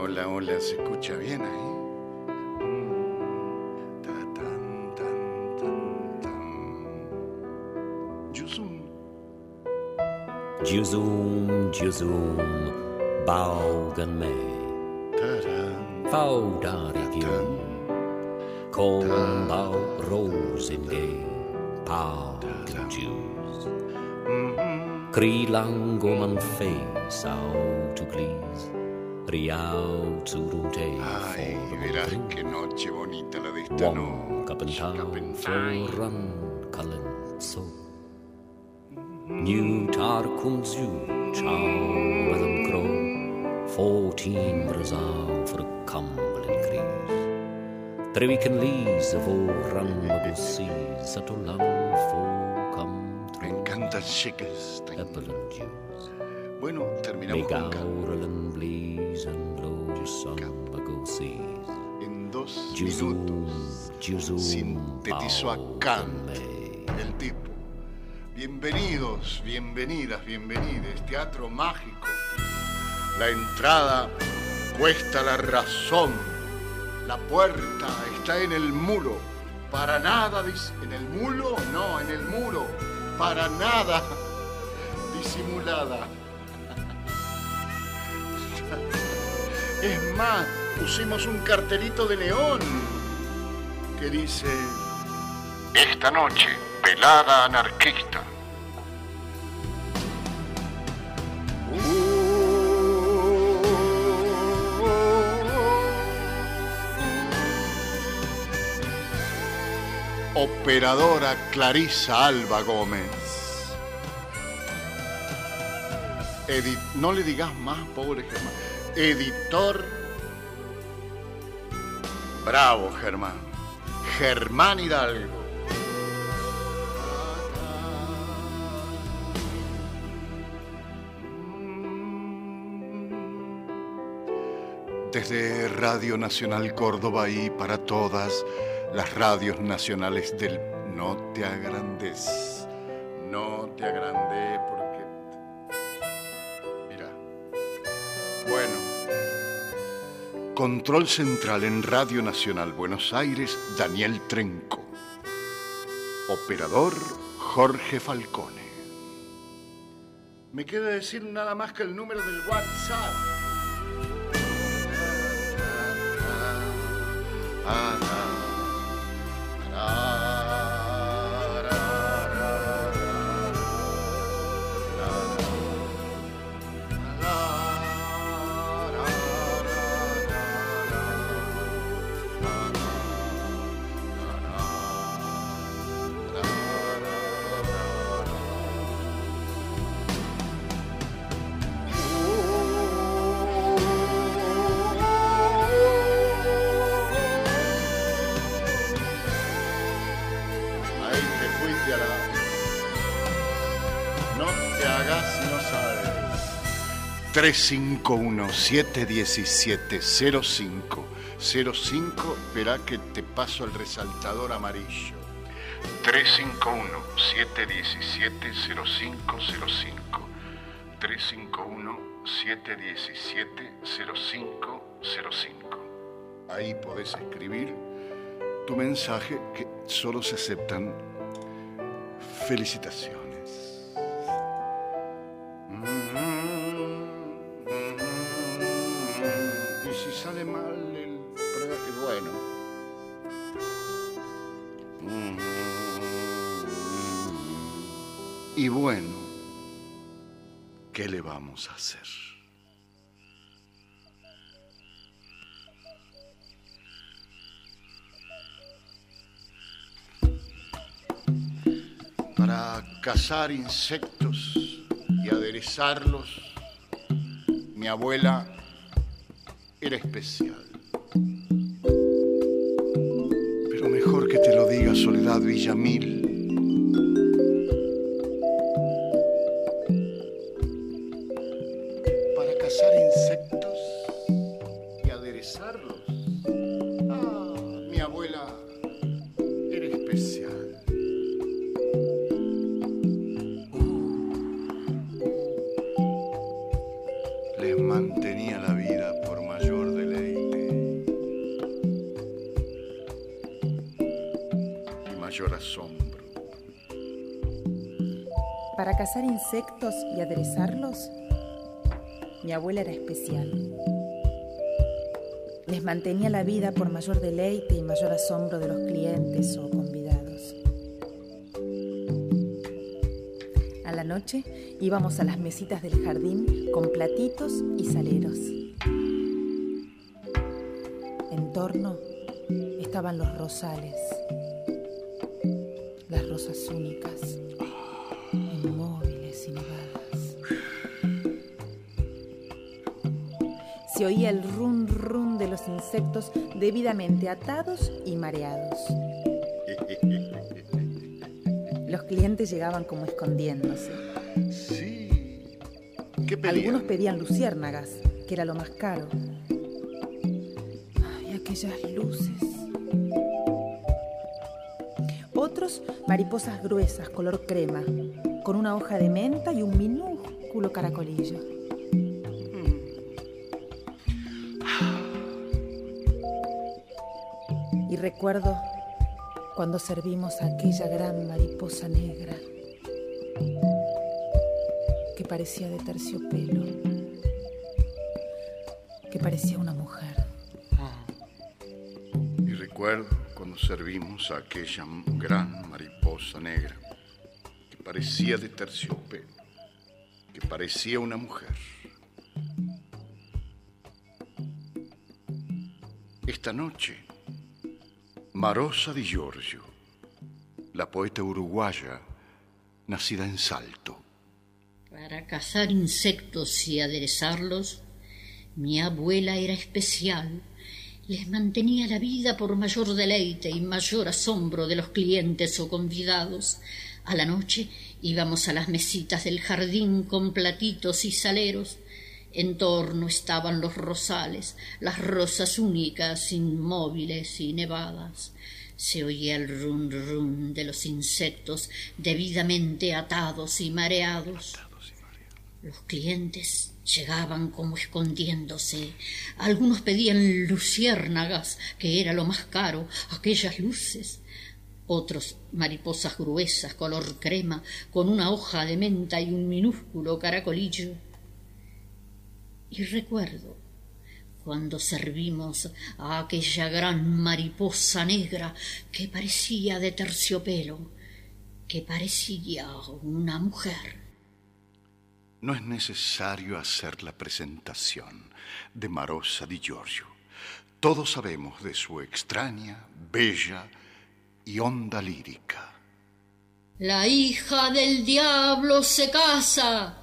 hola, hola, ¿se escucha bien ahí? Juzum, juzum, baugen me. Vau darigium, kom bau rosen de, paugen Jews. Kri lango man face, au to please. Ay, verás qué noche bonita la de esta noche. New tar comes you, chow madam crow, fourteen brazal for a cumblin crease. Three week and leaves of all run the seas, that all for come through. Encantas chicas, Apple and juice. Bueno, terminamos con. En dos minutos sintetizó a Kant, el tipo. Bienvenidos, bienvenidas, bienvenides. Teatro mágico. La entrada cuesta la razón. La puerta está en el muro. Para nada, en el muro, no, en el muro. Para nada disimulada. Es más, pusimos un cartelito de neón que dice... Esta noche, pelada anarquista. Operadora Clarisa Alba Gómez. Edi- no le digas más, pobre Germán. Editor. Bravo, Germán. Germán Hidalgo. Desde Radio Nacional Córdoba y para todas las radios nacionales del No te agrandes. No te agrandé porque... Mira. Bueno. Control central en Radio Nacional Buenos Aires, Daniel Trenco. Operador, Jorge Falcone. Me queda decir nada más que el número del WhatsApp. Ahí 351-717-0505. Espera que te paso el resaltador amarillo. 351-717-0505. 351-717-0505. Ahí podés escribir tu mensaje que solo se aceptan felicitaciones. Y Y bueno, ¿qué le vamos a hacer? para cazar insectos y aderezarlos, mi abuela era especial. Soledad Villamil. Cazar insectos y aderezarlos, mi abuela era especial. Les mantenía la vida por mayor deleite y mayor asombro de los clientes o convidados. A la noche íbamos a las mesitas del jardín con platitos y saleros. En torno estaban los rosales, las rosas únicas, Se oía el run run de los insectos debidamente atados y mareados. Los clientes llegaban como escondiéndose. Sí. ¿Qué pedían? Algunos pedían luciérnagas, que era lo más caro. Ay, aquellas luces. Otros, mariposas gruesas, color crema, con una hoja de menta y un minúsculo caracolillo. Recuerdo cuando servimos a aquella gran mariposa negra que parecía de terciopelo, que parecía una mujer. Y recuerdo cuando servimos a aquella gran mariposa negra que parecía de terciopelo, que parecía una mujer. Esta noche, Marosa di Giorgio, la poeta uruguaya nacida en Salto. Para cazar insectos y aderezarlos, mi abuela era especial. Les mantenía la vida por mayor deleite y mayor asombro de los clientes o convidados. A la noche íbamos a las mesitas del jardín con platitos y saleros. En torno estaban los rosales, las rosas únicas, inmóviles y nevadas. Se oía el rum rum de los insectos debidamente atados y mareados. Los clientes llegaban como escondiéndose. Algunos pedían luciérnagas, que era lo más caro, aquellas luces. Otros mariposas gruesas, color crema, con una hoja de menta y un minúsculo caracolillo. Y recuerdo cuando servimos a aquella gran mariposa negra que parecía de terciopelo, que parecía una mujer. No es necesario hacer la presentación de Marosa di Giorgio. Todos sabemos de su extraña, bella y honda lírica. La hija del diablo se casa.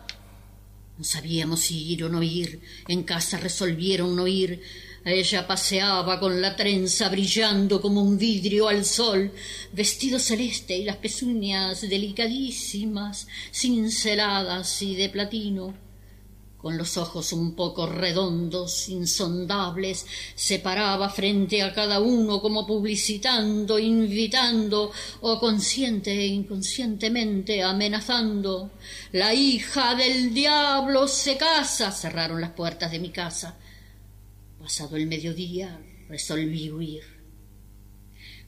No sabíamos si ir o no ir. En casa resolvieron no ir. Ella paseaba con la trenza brillando como un vidrio al sol, vestido celeste y las pezuñas delicadísimas, cinceladas y de platino. Con los ojos un poco redondos, insondables, se paraba frente a cada uno como publicitando, invitando o consciente e inconscientemente amenazando. La hija del diablo se casa. Cerraron las puertas de mi casa. Pasado el mediodía resolví huir.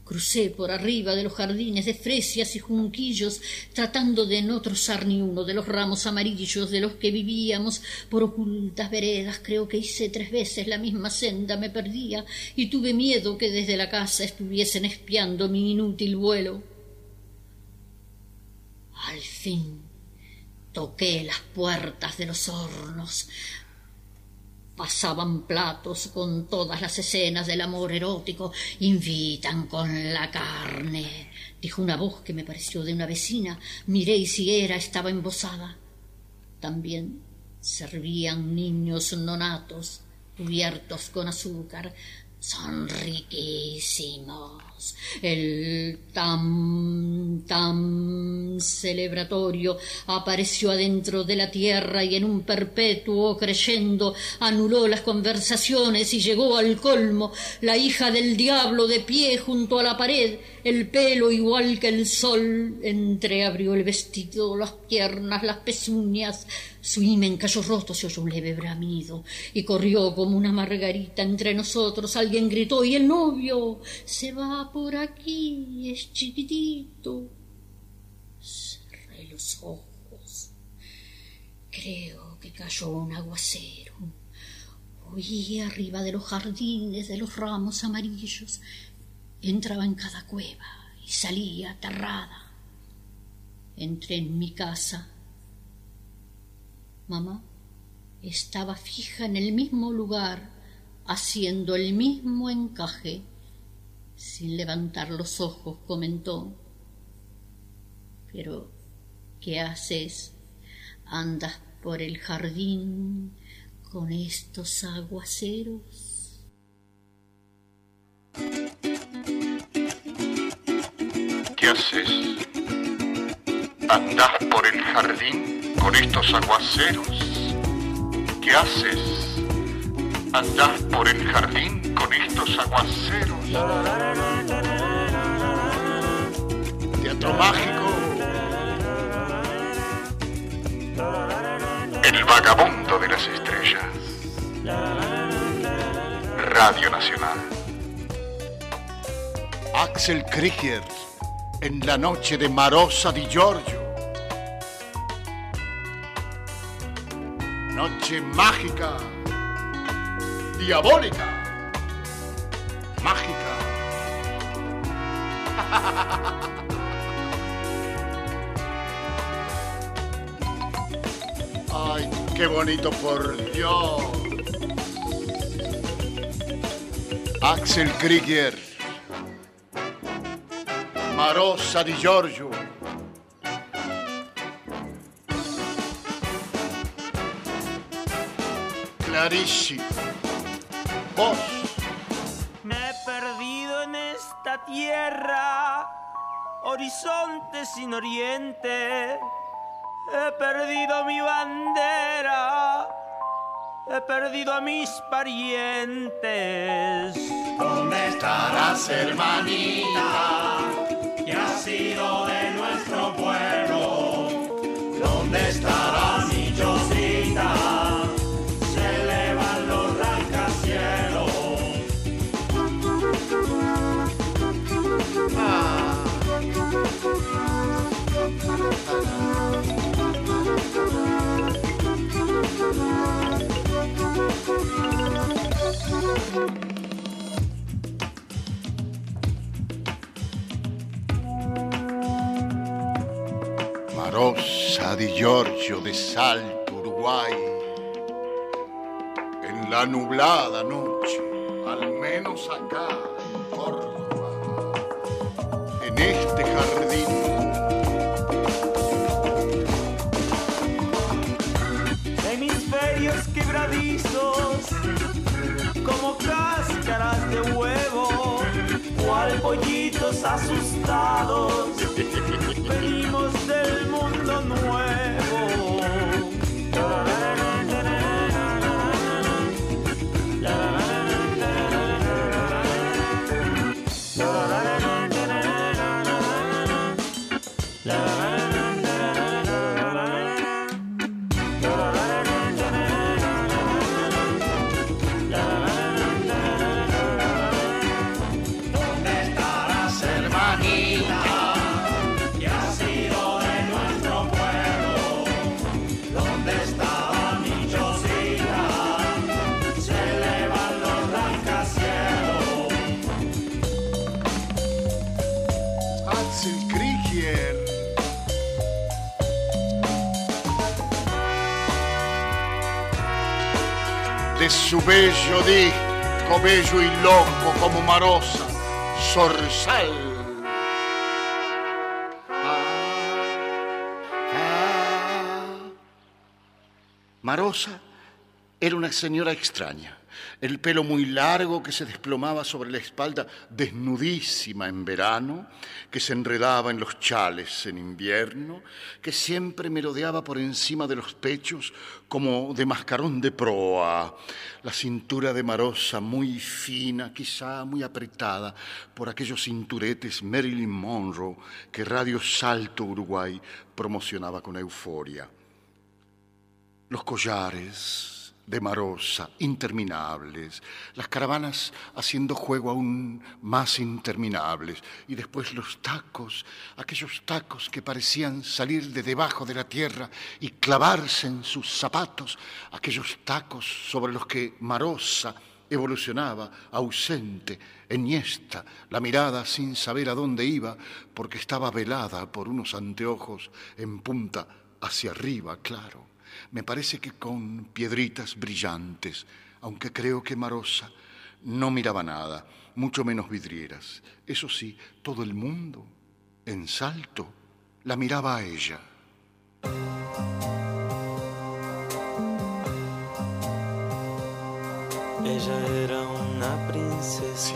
Crucé por arriba de los jardines de fresias y junquillos, tratando de no trozar ni uno de los ramos amarillos de los que vivíamos por ocultas veredas. Creo que hice tres veces la misma senda, me perdía y tuve miedo que desde la casa estuviesen espiando mi inútil vuelo. Al fin toqué las puertas de los hornos, pasaban platos con todas las escenas del amor erótico, invitan con la carne, dijo una voz que me pareció de una vecina, miré y si era estaba embosada. También servían niños nonatos, cubiertos con azúcar, son riquísimos. El tam tam celebratorio apareció adentro de la tierra y en un perpetuo creyendo anuló las conversaciones y llegó al colmo la hija del diablo de pie junto a la pared. El pelo igual que el sol, entreabrió el vestido, las piernas, las pezuñas, su himen cayó roto, se oyó un leve bramido, y corrió como una margarita entre nosotros. Alguien gritó, y el novio se va por aquí, es chiquitito. Cerré los ojos. Creo que cayó un aguacero. Oí arriba de los jardines, de los ramos amarillos. Entraba en cada cueva y salía aterrada. Entré en mi casa. Mamá estaba fija en el mismo lugar, haciendo el mismo encaje. Sin levantar los ojos, comentó. Pero, ¿qué haces? ¿Andas por el jardín con estos aguaceros? ¿Qué haces? ¿Andás por el jardín con estos aguaceros? ¿Qué haces? ¿Andás por el jardín con estos aguaceros? Teatro mágico. El vagabundo de las estrellas. Radio Nacional. Axel Krieger en la noche de Marosa di Giorgio. Noche mágica, diabólica, Ay, qué bonito por Dios. Axel Krieger. Marosa di Giorgio. Clarici. Vos. Horizonte sin oriente. He perdido mi bandera, he perdido a mis parientes. ¿Dónde estarás, hermanita? Que ha sido Marosa di Giorgio de Salto, Uruguay. En la nublada noche, al menos acá en Córdoba, en este jardín. Pollitos asustados, venimos del mundo nuevo. Su bello disco, bello y loco como Marosa, Zorzal. Ah, ah. Marosa era una señora extraña. El pelo muy largo que se desplomaba sobre la espalda, desnudísima en verano, que se enredaba en los chales en invierno, que siempre merodeaba por encima de los pechos como de mascarón de proa, la cintura de Marosa muy fina, quizá muy apretada por aquellos cinturetes Marilyn Monroe que Radio Salto Uruguay promocionaba con euforia. Los collares, de Marosa, interminables, las caravanas haciendo juego aún más interminables, y después los tacos, aquellos tacos que parecían salir de debajo de la tierra y clavarse en sus zapatos, aquellos tacos sobre los que Marosa evolucionaba, ausente, enhiesta, la mirada sin saber a dónde iba, porque estaba velada por unos anteojos en punta hacia arriba, claro me parece que con piedritas brillantes, aunque creo que Marosa no miraba nada, mucho menos vidrieras. Eso sí, todo el mundo, en salto, la miraba a ella. Ella era una princesa,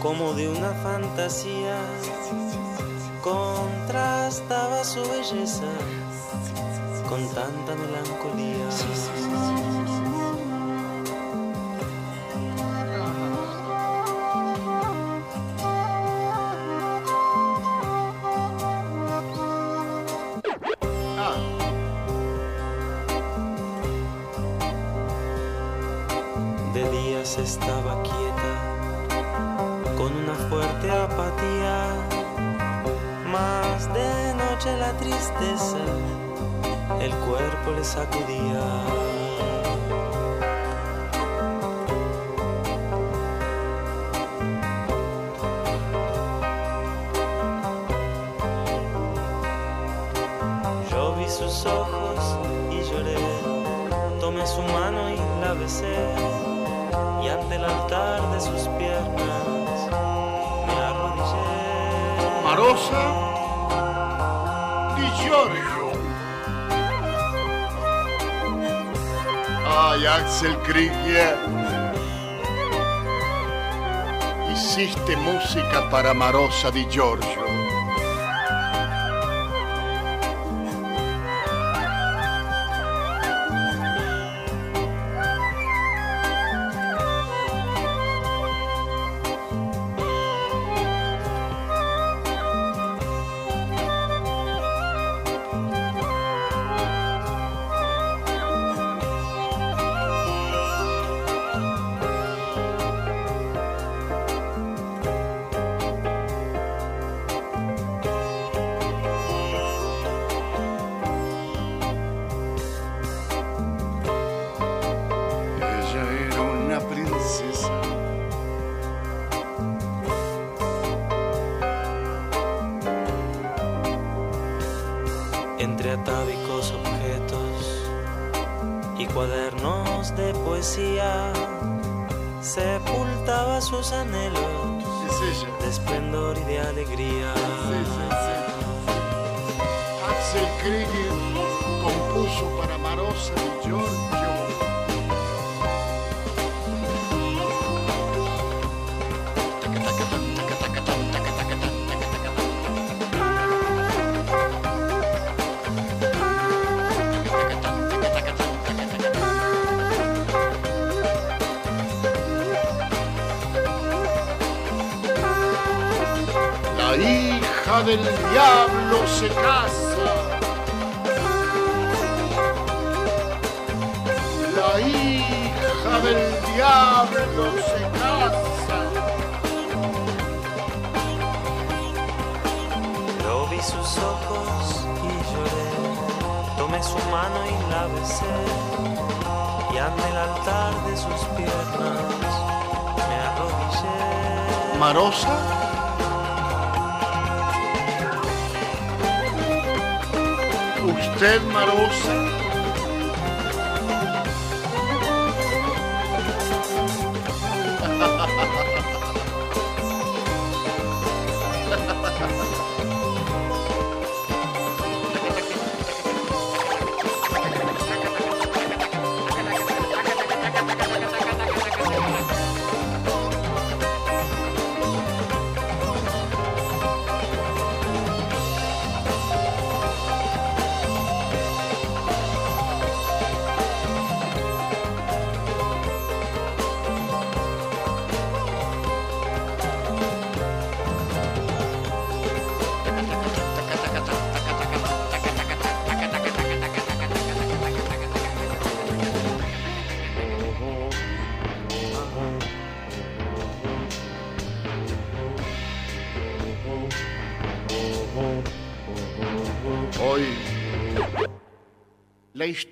como de una fantasía, contrastaba su belleza con tanta melancolía. Sí, sí, sí, De días estaba quieta, con una fuerte apatía, más de noche la tristeza el cuerpo le sacudía. Yo vi sus ojos y lloré, tomé su mano y la besé, y ante el altar de sus piernas me arrodillé. Marosa Di Giorgio. Ay, Axel Krieger. Hiciste música para Marosa di Giorgio.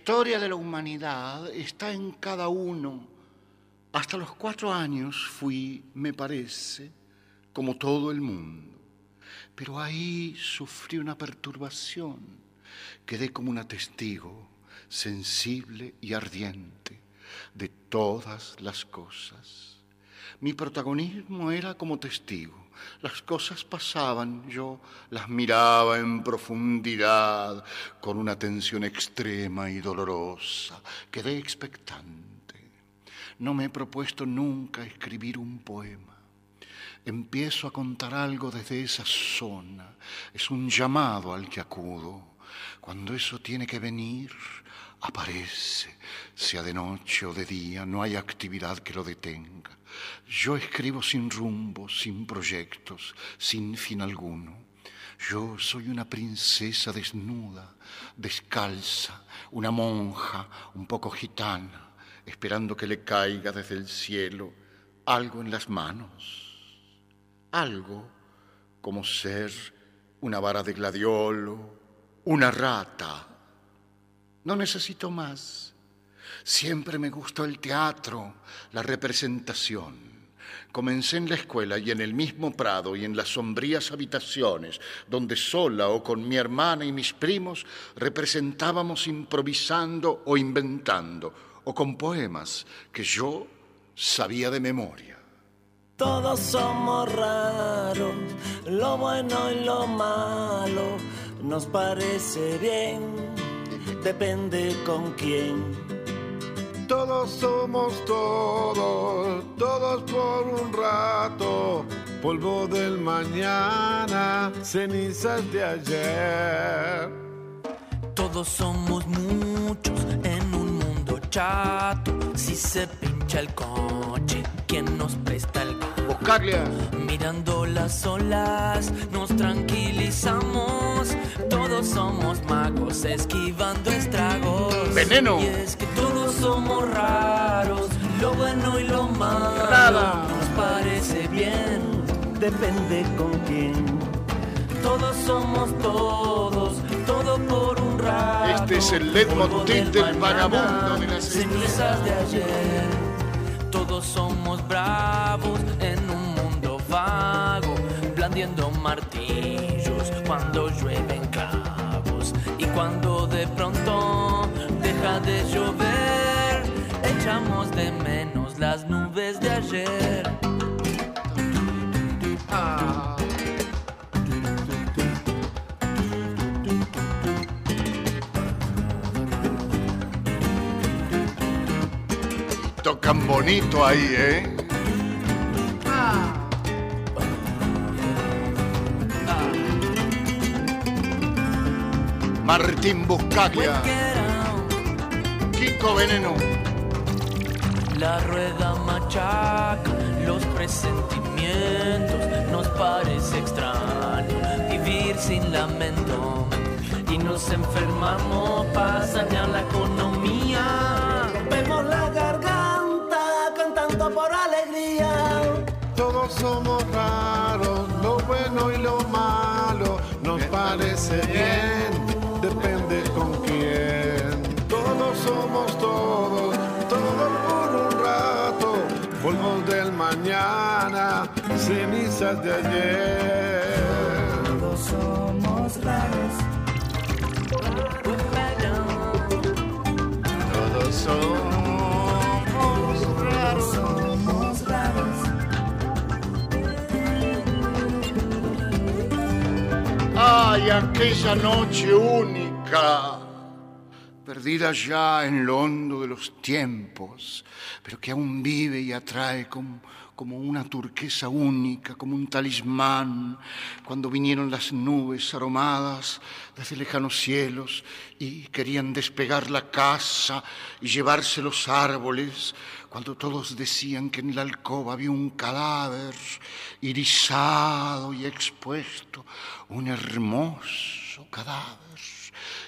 Historia de la humanidad está en cada uno. Hasta los cuatro años fui, me parece, como todo el mundo. Pero ahí sufrí una perturbación. Quedé como una testigo, sensible y ardiente, de todas las cosas. Mi protagonismo era como testigo. Las cosas pasaban, yo las miraba en profundidad, con una atención extrema y dolorosa. Quedé expectante. No me he propuesto nunca escribir un poema. Empiezo a contar algo desde esa zona. Es un llamado al que acudo. Cuando eso tiene que venir, aparece, sea de noche o de día, no hay actividad que lo detenga. Yo escribo sin rumbo, sin proyectos, sin fin alguno. Yo soy una princesa desnuda, descalza, una monja un poco gitana, esperando que le caiga desde el cielo algo en las manos algo como ser una vara de gladiolo, una rata. No necesito más. Siempre me gustó el teatro, la representación. Comencé en la escuela y en el mismo prado y en las sombrías habitaciones, donde sola o con mi hermana y mis primos representábamos improvisando o inventando, o con poemas que yo sabía de memoria. Todos somos raros, lo bueno y lo malo nos parece bien, depende con quién. Todos somos todos, todos por un rato, polvo del mañana, cenizas de ayer. Todos somos muchos en un mundo chato, si se pincha el coche, ¿quién nos presta el Buscaglia. Mirando las olas, nos tranquilizamos. Todos somos magos, esquivando estragos. Veneno. Y es que todos somos raros, lo bueno y lo malo. Rara. Nos parece bien, Depende con quién. todos somos todos, todo por un rato. Este es el leitmotiv del mañana, vagabundo de las cenizas de ayer. Todos somos bravos en un mundo vago, blandiendo martillos cuando llueven cabos. Y cuando de pronto deja de llover, echamos de menos las nubes de ayer. Tocan bonito ahí, ¿eh? Martín Buscaglia, Kiko Veneno, La rueda machaca los presentimientos, nos parece extraño vivir sin lamento y nos enfermamos para sanear la economía. Rompemos la garganta cantando por alegría. Todos somos raros, lo bueno y lo malo nos parece bien, mañana, cenizas de ayer. Todos somos raros. todos somos raros. Somos raros. Ay, aquella noche única, perdida ya en lo hondo de los tiempos, pero que aún vive y atrae como, como una turquesa única, como un talismán, cuando vinieron las nubes aromadas desde lejanos cielos y querían despegar la casa y llevarse los árboles, cuando todos decían que en la alcoba había un cadáver irisado y expuesto, un hermoso cadáver.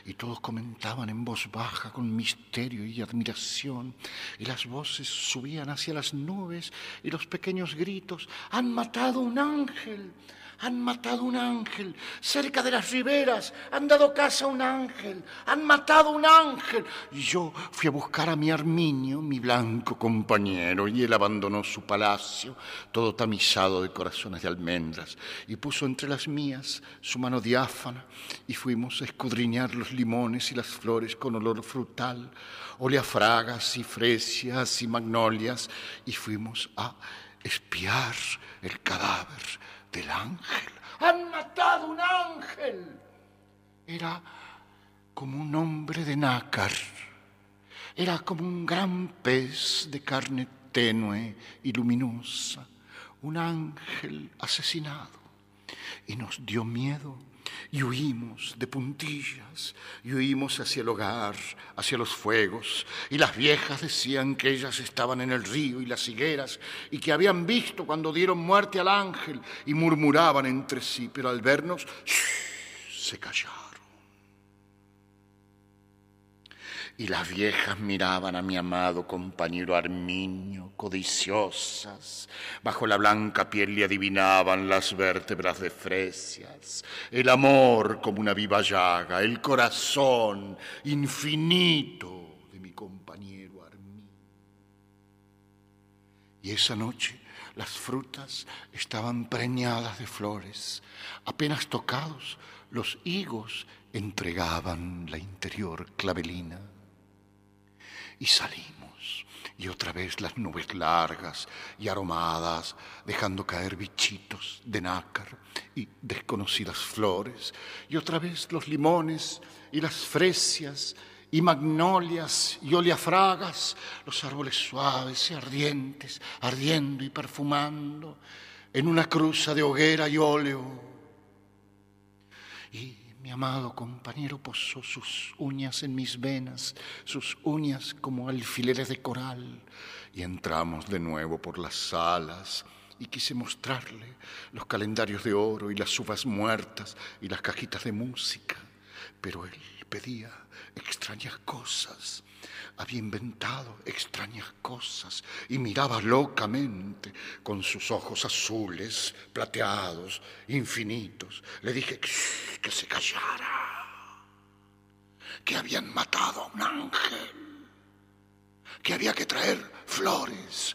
Y todos comentaban en voz baja con misterio y admiración. Y las voces subían hacia las nubes y los pequeños gritos, han matado un ángel, han matado un ángel, cerca de las riberas, han dado caza a un ángel, han matado un ángel. Y yo fui a buscar a mi Arminio, mi blanco compañero, y él abandonó su palacio, todo tamizado de corazones de almendras, y puso entre las mías su mano diáfana, y fuimos a escudriñar los limones y las flores con olor frutal, oleafragas y fresias y magnolias, y fuimos a espiar el cadáver del ángel. Han matado un ángel. Era como un hombre de nácar. Era como un gran pez de carne tenue y luminosa. Un ángel asesinado. Y nos dio miedo y huimos de puntillas, y huimos hacia el hogar, hacia los fuegos, y las viejas decían que ellas estaban en el río y las higueras, y que habían visto cuando dieron muerte al ángel, y murmuraban entre sí, pero al vernos se callaron. Y las viejas miraban a mi amado compañero Arminio, codiciosas. Bajo la blanca piel le adivinaban las vértebras de fresias, el amor como una viva llaga, el corazón infinito de mi compañero Arminio. Y esa noche las frutas estaban preñadas de flores. Apenas tocados, los higos entregaban la interior clavelina y salimos. Y otra vez las nubes largas y aromadas, dejando caer bichitos de nácar y desconocidas flores. Y otra vez los limones y las fresias y magnolias y oleafragas, los árboles suaves y ardientes, ardiendo y perfumando en una cruza de hoguera y óleo. Y mi amado compañero posó sus uñas en mis venas, sus uñas como alfileres de coral, y entramos de nuevo por las salas y quise mostrarle los calendarios de oro y las uvas muertas y las cajitas de música, pero él pedía extrañas cosas había inventado extrañas cosas y miraba locamente con sus ojos azules, plateados, infinitos. Le dije que se callara, que habían matado a un ángel, que había que traer flores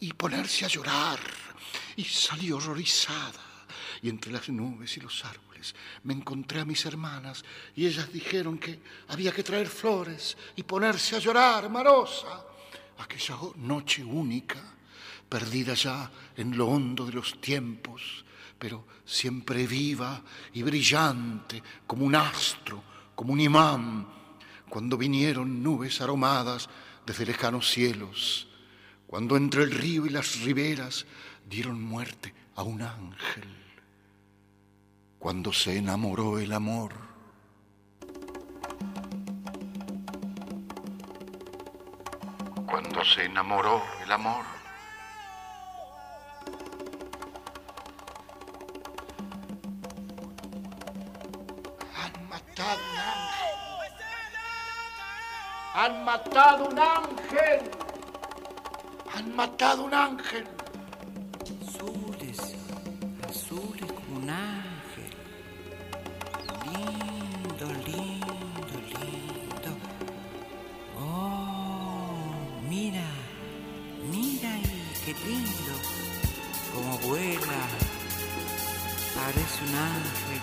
y ponerse a llorar. Y salí horrorizada y entre las nubes y los árboles me encontré a mis hermanas y ellas dijeron que había que traer flores y ponerse a llorar, Marosa. Aquella noche única, perdida ya en lo hondo de los tiempos, pero siempre viva y brillante como un astro, como un imán, cuando vinieron nubes aromadas desde lejanos cielos, cuando entre el río y las riberas dieron muerte a un ángel cuando se enamoró el amor. Cuando se enamoró el amor. Han matado un ángel. Han matado un ángel. Han matado un ángel.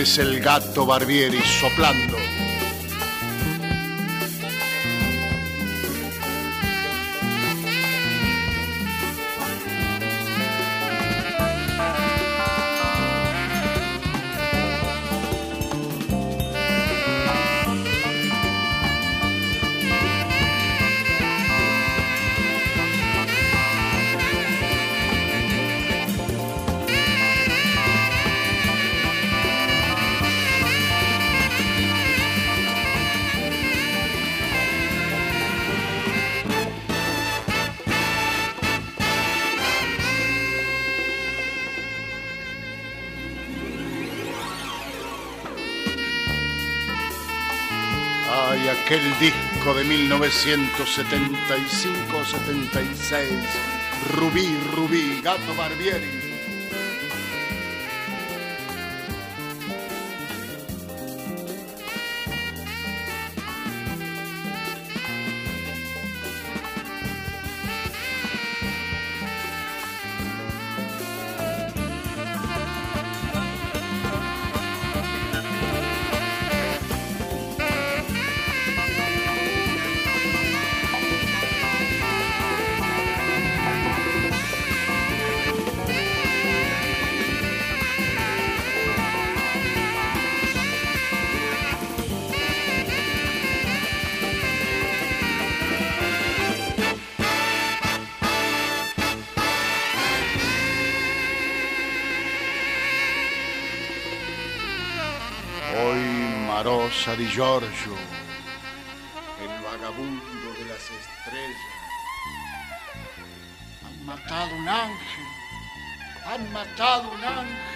es el gato Barbieri soplando. Aquel disco de 1975-76, Rubí, Rubí, Gato Barbieri. Di Giorgio, el vagabundo de las estrellas. Han matado un ángel, han matado un ángel.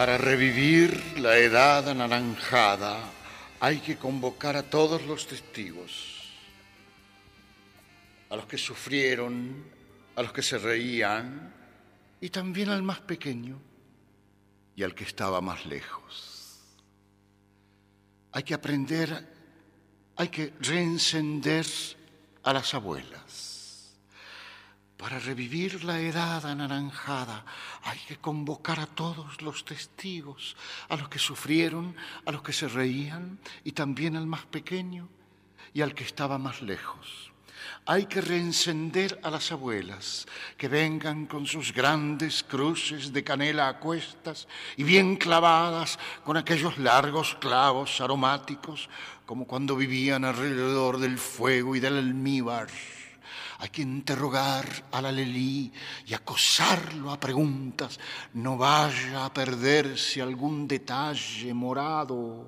Para revivir la edad anaranjada hay que convocar a todos los testigos, a los que sufrieron, a los que se reían y también al más pequeño y al que estaba más lejos. Hay que aprender, hay que reencender a las abuelas. Para revivir la edad anaranjada hay que convocar a todos los testigos, a los que sufrieron, a los que se reían y también al más pequeño y al que estaba más lejos. Hay que reencender a las abuelas, que vengan con sus grandes cruces de canela a cuestas y bien clavadas con aquellos largos clavos aromáticos, como cuando vivían alrededor del fuego y del almíbar. Hay que interrogar al alelí y acosarlo a preguntas. No vaya a perderse algún detalle morado.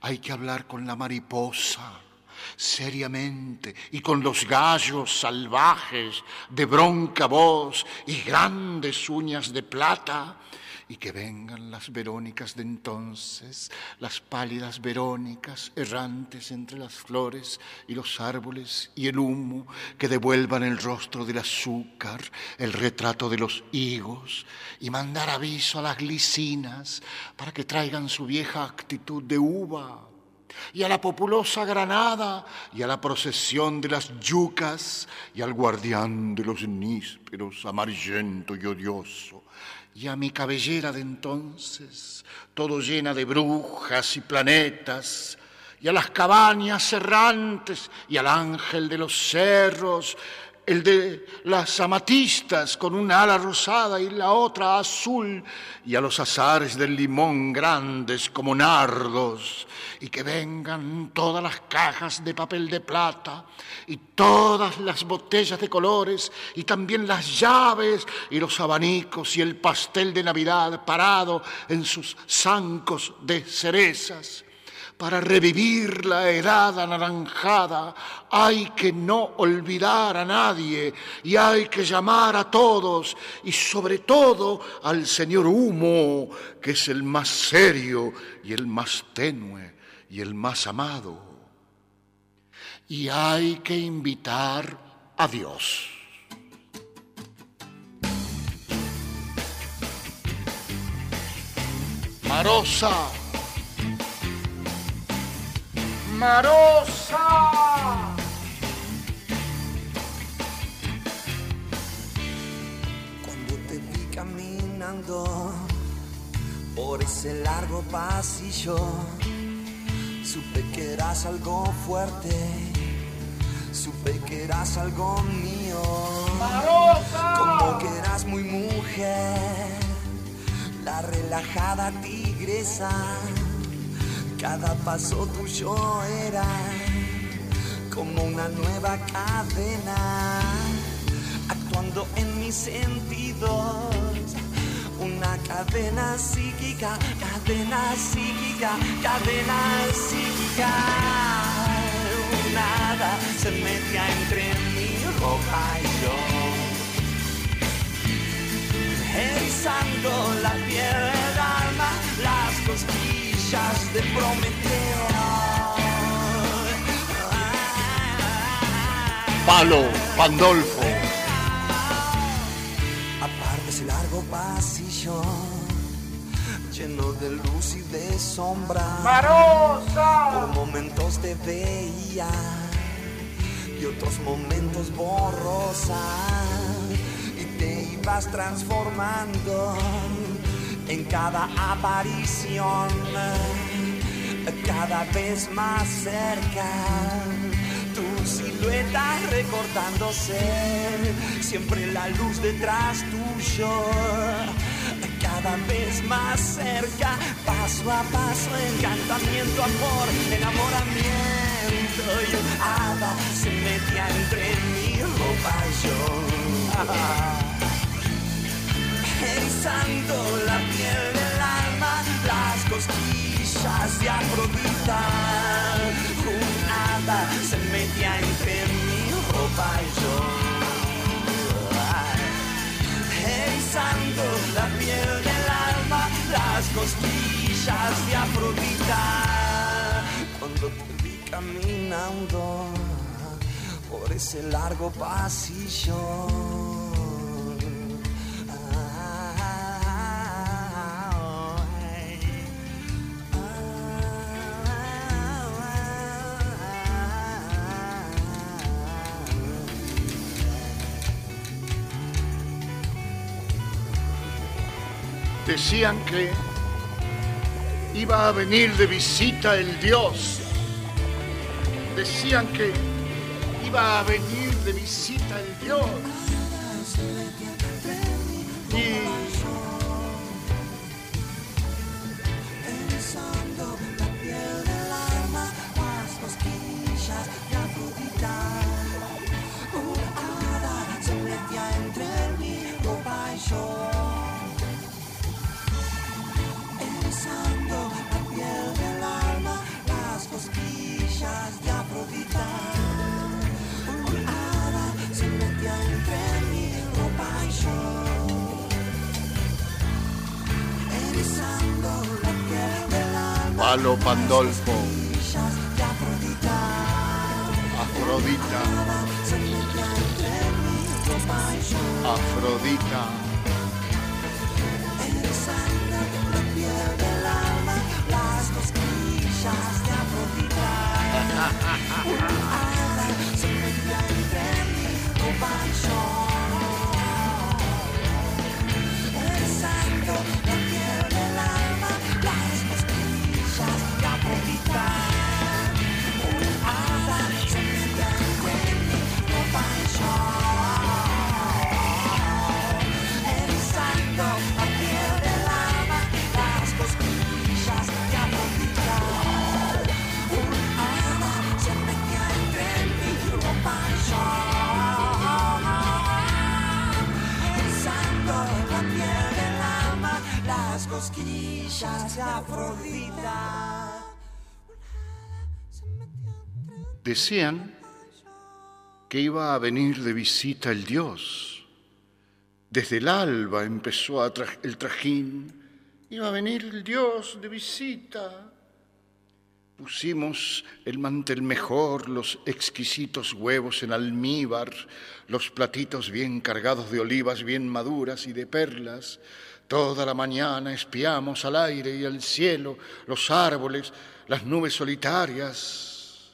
Hay que hablar con la mariposa seriamente y con los gallos salvajes de bronca voz y grandes uñas de plata y que vengan las Verónicas de entonces, las pálidas Verónicas errantes entre las flores y los árboles y el humo, que devuelvan el rostro del azúcar, el retrato de los higos, y mandar aviso a las glicinas para que traigan su vieja actitud de uva y a la populosa granada, y a la procesión de las yucas, y al guardián de los nísperos, amarillento y odioso, y a mi cabellera de entonces, todo llena de brujas y planetas, y a las cabañas errantes, y al ángel de los cerros, el de las amatistas con una ala rosada y la otra azul, y a los azares del limón grandes como nardos, y que vengan todas las cajas de papel de plata, y todas las botellas de colores, y también las llaves, y los abanicos, y el pastel de Navidad parado en sus zancos de cerezas para revivir la edad anaranjada hay que no olvidar a nadie y hay que llamar a todos y sobre todo al señor Humo, que es el más serio y el más tenue y el más amado. Y hay que invitar a Dios. Marosa Marosa. Cuando te vi caminando por ese largo pasillo, supe que eras algo fuerte, supe que eras algo mío. Como que eras muy mujer, la relajada tigresa cada paso tuyo era como una nueva cadena, actuando en mis sentidos. Una cadena psíquica, cadena psíquica, cadena psíquica. Nada se metía entre mi ropa y yo. Erizando la piel del alma, las de Prometeo. Palo Pandolfo. Aparte ese largo pasillo lleno de luz y de sombra. Por momentos te veía y otros momentos borrosa y te ibas transformando en cada aparición, cada vez más cerca. Tu silueta recortándose, siempre la luz detrás tuyo, cada vez más cerca, paso a paso, encantamiento, amor, enamoramiento y hada se metía entre mi ropa yo. Erizando la piel del alma, las cosquillas de Afrodita. Un se metía entre mi ropa y yo. Erizando la piel del alma, las cosquillas de Afrodita. Cuando te vi caminando por ese largo pasillo. Decían que iba a venir de visita el Dios. Decían que iba a venir de visita el Dios. Cosquillas de Afrodita. Decían que iba a venir de visita el Dios. Desde el alba empezó el trajín. Iba a venir el Dios de visita. Pusimos el mantel mejor, los exquisitos huevos en almíbar, los platitos bien cargados de olivas bien maduras y de perlas. Toda la mañana espiamos al aire y al cielo, los árboles, las nubes solitarias.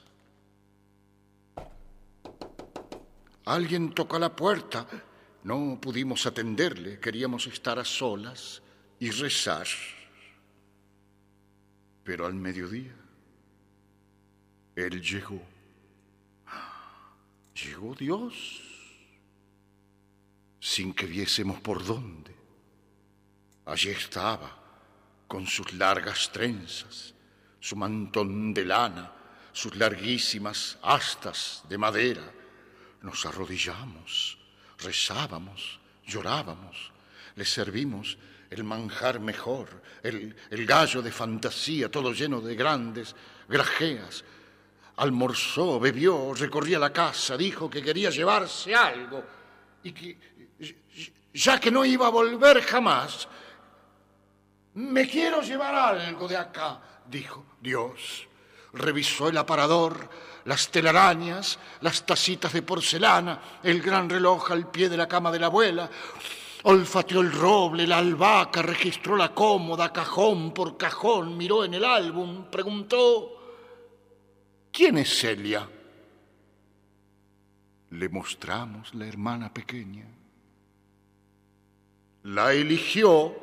Alguien tocó a la puerta. No pudimos atenderle, queríamos estar a solas y rezar. Pero al mediodía, Él llegó. Llegó Dios sin que viésemos por dónde. Allí estaba, con sus largas trenzas, su mantón de lana, sus larguísimas astas de madera. Nos arrodillamos, rezábamos, llorábamos, le servimos el manjar mejor, el, gallo de fantasía, todo lleno de grandes grajeas. Almorzó, bebió, recorría la casa, dijo que quería llevarse algo y que ya que no iba a volver jamás, me quiero llevar algo de acá, dijo Dios. Revisó el aparador, las telarañas, las tacitas de porcelana, el gran reloj al pie de la cama de la abuela. Olfateó el roble, la albahaca, registró la cómoda, cajón por cajón, miró en el álbum, preguntó, ¿quién es Celia? Le mostramos la hermana pequeña. La eligió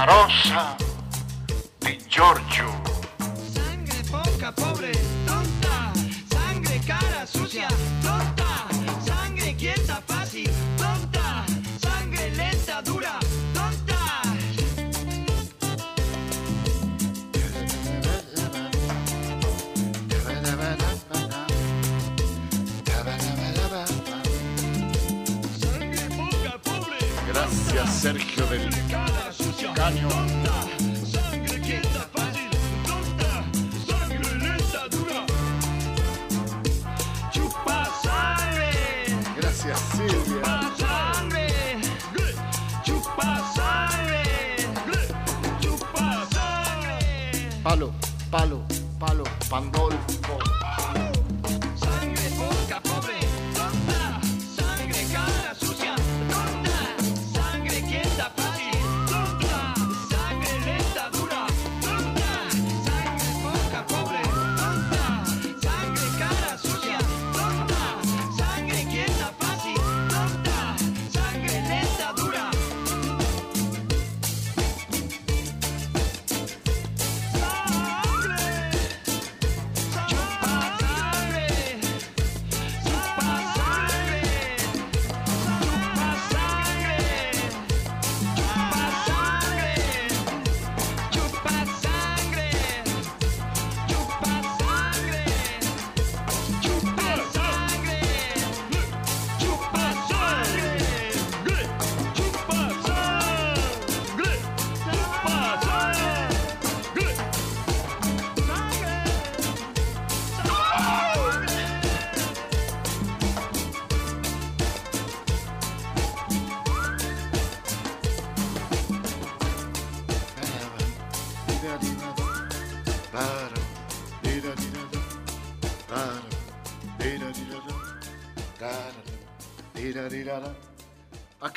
Marosa di Giorgio. Sangre poca, pobre, tonta. Sangre cara, sucia.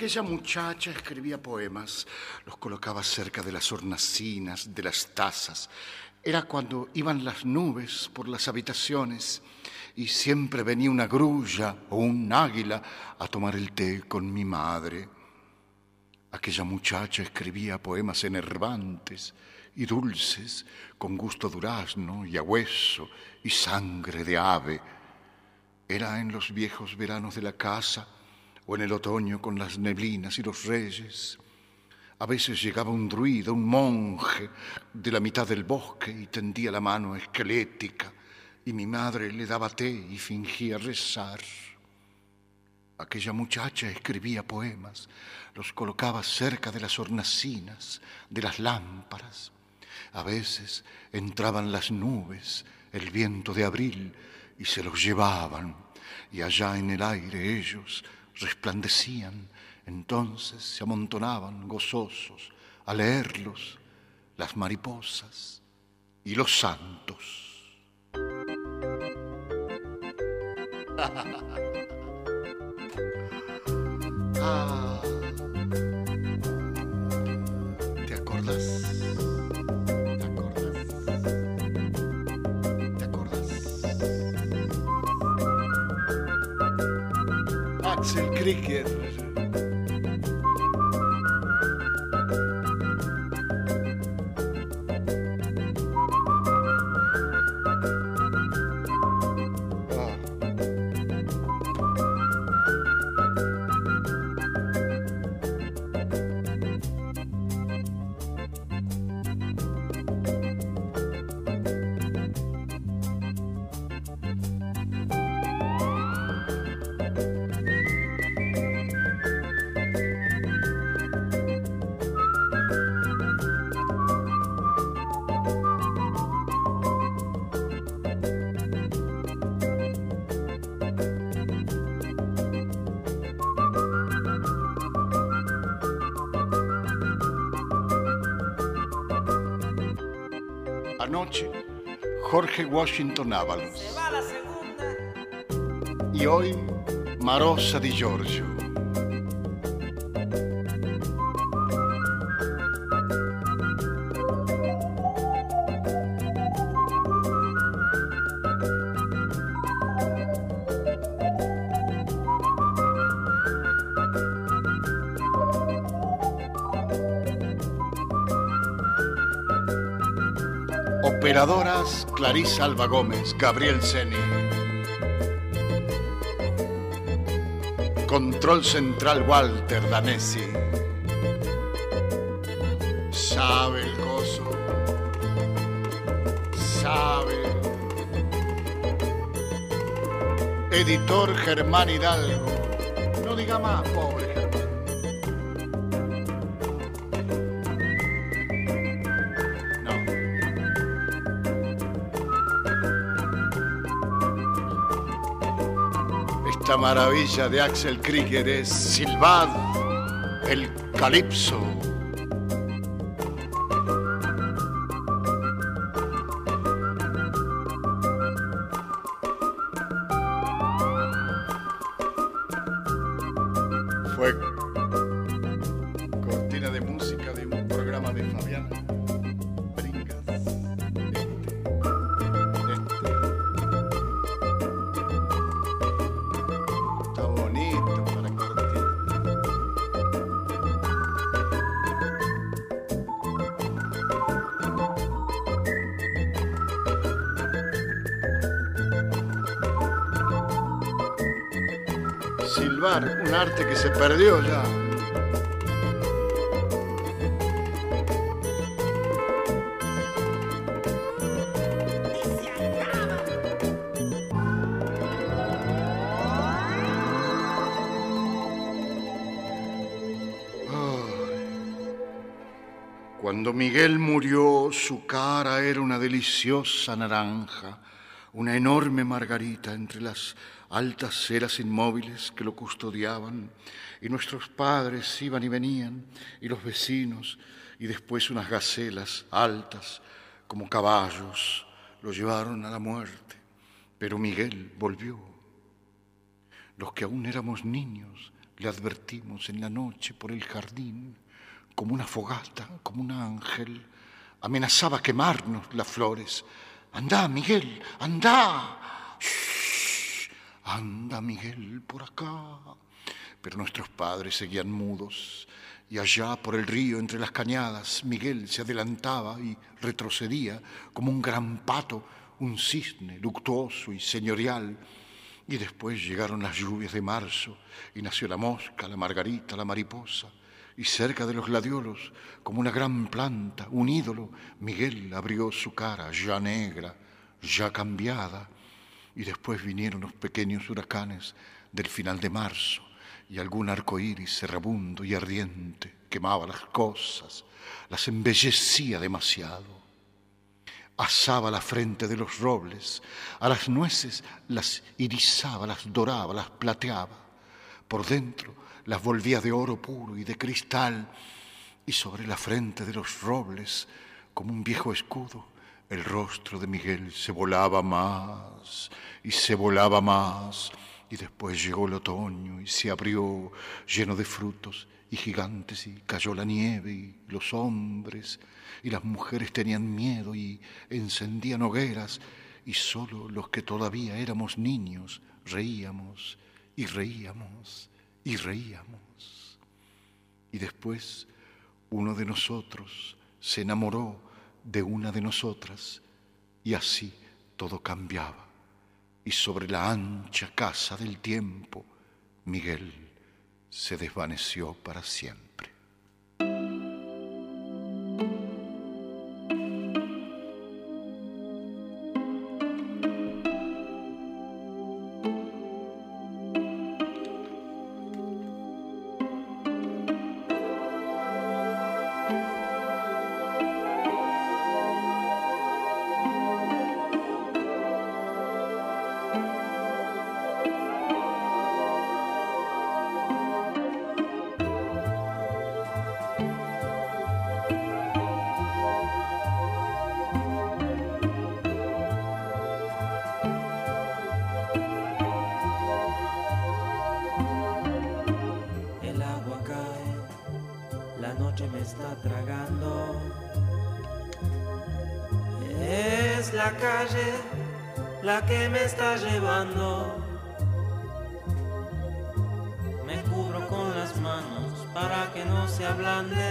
Aquella muchacha escribía poemas, los colocaba cerca de las hornacinas, de las tazas. Era cuando iban las nubes por las habitaciones y siempre venía una grulla o un águila a tomar el té con mi madre. Aquella muchacha escribía poemas enervantes y dulces, con gusto durazno y a hueso y sangre de ave. Era en los viejos veranos de la casa o en el otoño con las neblinas y los reyes. A veces llegaba un druido, un monje de la mitad del bosque y tendía la mano esquelética y mi madre le daba té y fingía rezar. Aquella muchacha escribía poemas, los colocaba cerca de las hornacinas, de las lámparas. A veces entraban las nubes, el viento de abril, y se los llevaban, y allá en el aire ellos resplandecían. Entonces se amontonaban gozosos a leerlos las mariposas y los santos. Ah. Axel Cricket. Jorge Washington Ábalos. Y hoy, Marosa Di Giorgio. Operadoras Clarisa Alba Gómez, Gabriel Seni. Control Central Walter Danesi. Sabe el gozo. Sabe. Editor Germán Hidalgo. Maravilla de Axel Krieger es Silvad, el calipso. Perdió ya. Cuando Miguel murió, su cara era una deliciosa naranja, una enorme margarita entre las altas ceras inmóviles que lo custodiaban, y nuestros padres iban y venían, y los vecinos, y después unas gacelas altas como caballos lo llevaron a la muerte. Pero Miguel volvió. Los que aún éramos niños le advertimos en la noche por el jardín, como una fogata, como un ángel, amenazaba quemarnos las flores. Anda, Miguel, anda. Shh, anda, Miguel, por acá. Pero nuestros padres seguían mudos y allá por el río, entre las cañadas, Miguel se adelantaba y retrocedía como un gran pato, un cisne luctuoso y señorial. Y después llegaron las lluvias de marzo y nació la mosca, la margarita, la mariposa. Y cerca de los gladiolos, como una gran planta, un ídolo, Miguel abrió su cara ya negra, ya cambiada. Y después vinieron los pequeños huracanes del final de marzo y algún arco iris errabundo y ardiente quemaba las cosas, las embellecía demasiado. Asaba la frente de los robles, a las nueces las irisaba, las doraba, las plateaba. Por dentro las volvía de oro puro y de cristal, y sobre la frente de los robles, como un viejo escudo, el rostro de Miguel se volaba más y se volaba más y después llegó el otoño y se abrió lleno de frutos y gigantes y cayó la nieve y los hombres y las mujeres tenían miedo y encendían hogueras y solo los que todavía éramos niños reíamos y reíamos y reíamos. Y después uno de nosotros se enamoró de una de nosotras y así todo cambiaba y sobre la ancha casa del tiempo Miguel se desvaneció para siempre. Calle la que me está llevando. Me cubro con las manos para que no se ablande.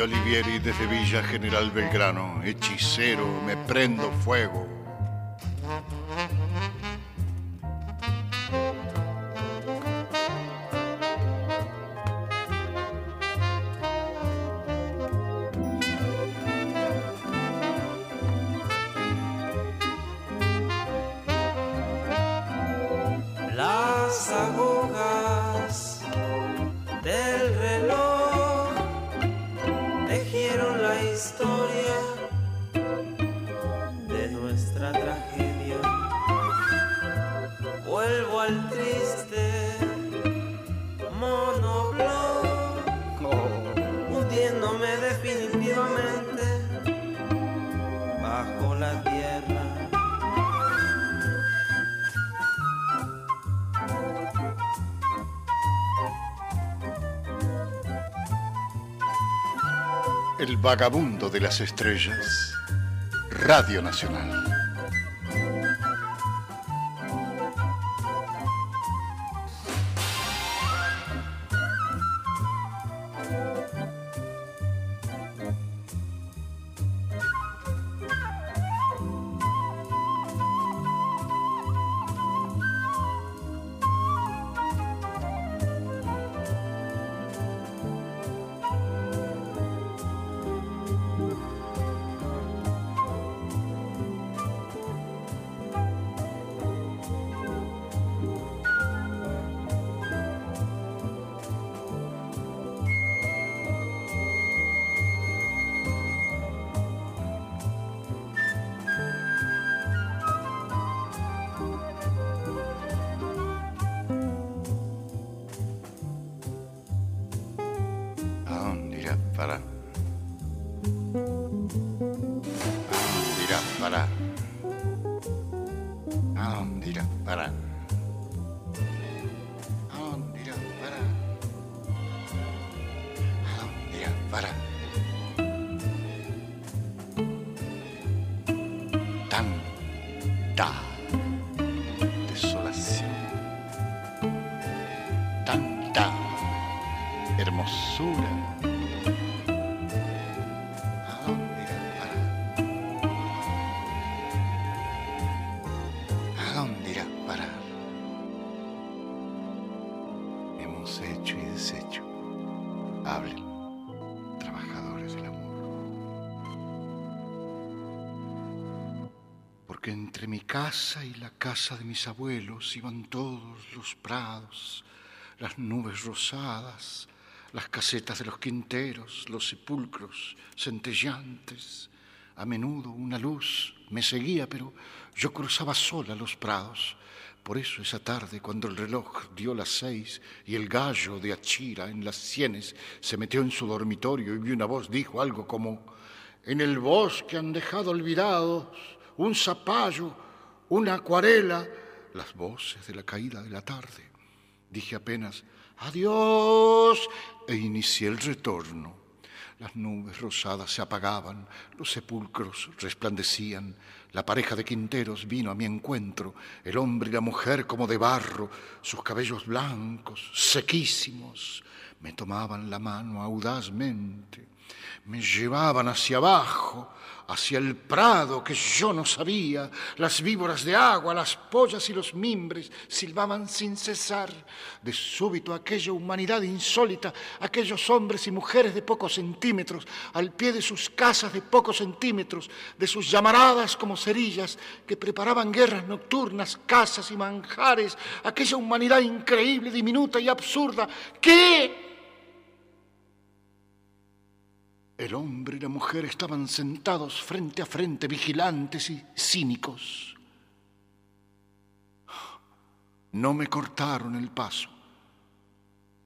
Olivieri desde Villa General Belgrano, hechicero, me prendo fuego. Vagabundo de las estrellas. Radio Nacional. Casa de mis abuelos iban todos los prados, las nubes rosadas, las casetas de los quinteros, los sepulcros centelleantes. A menudo una luz me seguía, pero yo cruzaba sola los prados. Por eso esa tarde, cuando el reloj dio las seis y el gallo de Achira en las sienes se metió en su dormitorio y vi una voz dijo algo como, en el bosque han dejado olvidados un zapallo, una acuarela, las voces de la caída de la tarde. Dije apenas, adiós, e inicié el retorno. Las nubes rosadas se apagaban, los sepulcros resplandecían, la pareja de quinteros vino a mi encuentro, el hombre y la mujer como de barro, sus cabellos blancos, sequísimos, me tomaban la mano audazmente, me llevaban hacia abajo, hacia el prado que yo no sabía, las víboras de agua, las pollas y los mimbres silbaban sin cesar. De súbito aquella humanidad insólita, aquellos hombres y mujeres de pocos centímetros, al pie de sus casas de pocos centímetros, de sus llamaradas como cerillas, que preparaban guerras nocturnas, casas y manjares, aquella humanidad increíble, diminuta y absurda, que El hombre y la mujer estaban sentados frente a frente, vigilantes y cínicos. No me cortaron el paso.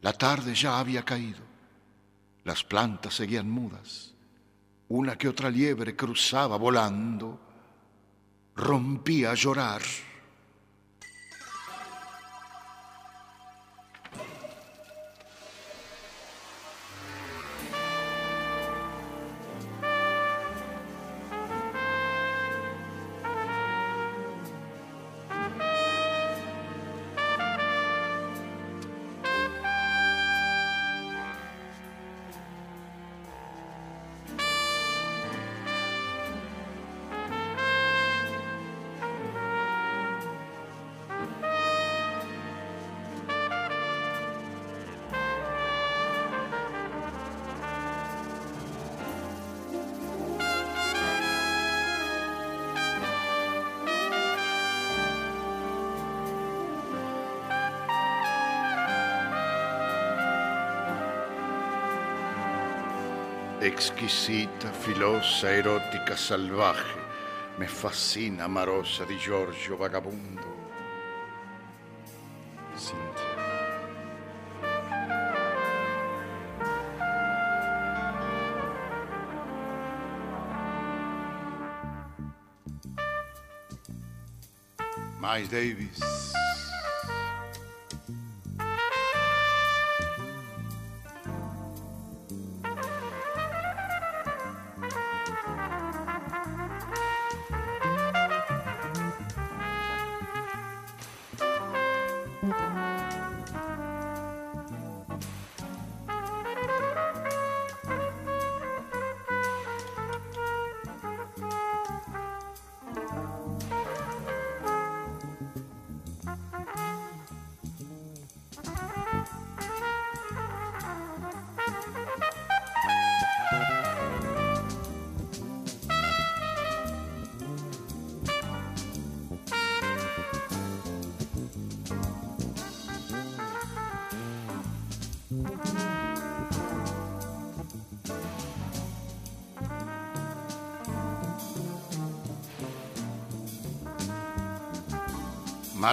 La tarde ya había caído. Las plantas seguían mudas. Una que otra liebre cruzaba volando. Rompía a llorar. Exquisita, filosa, erótica, salvaje, me fascina amorosa di Giorgio vagabundo. Cintia. Miles Davis.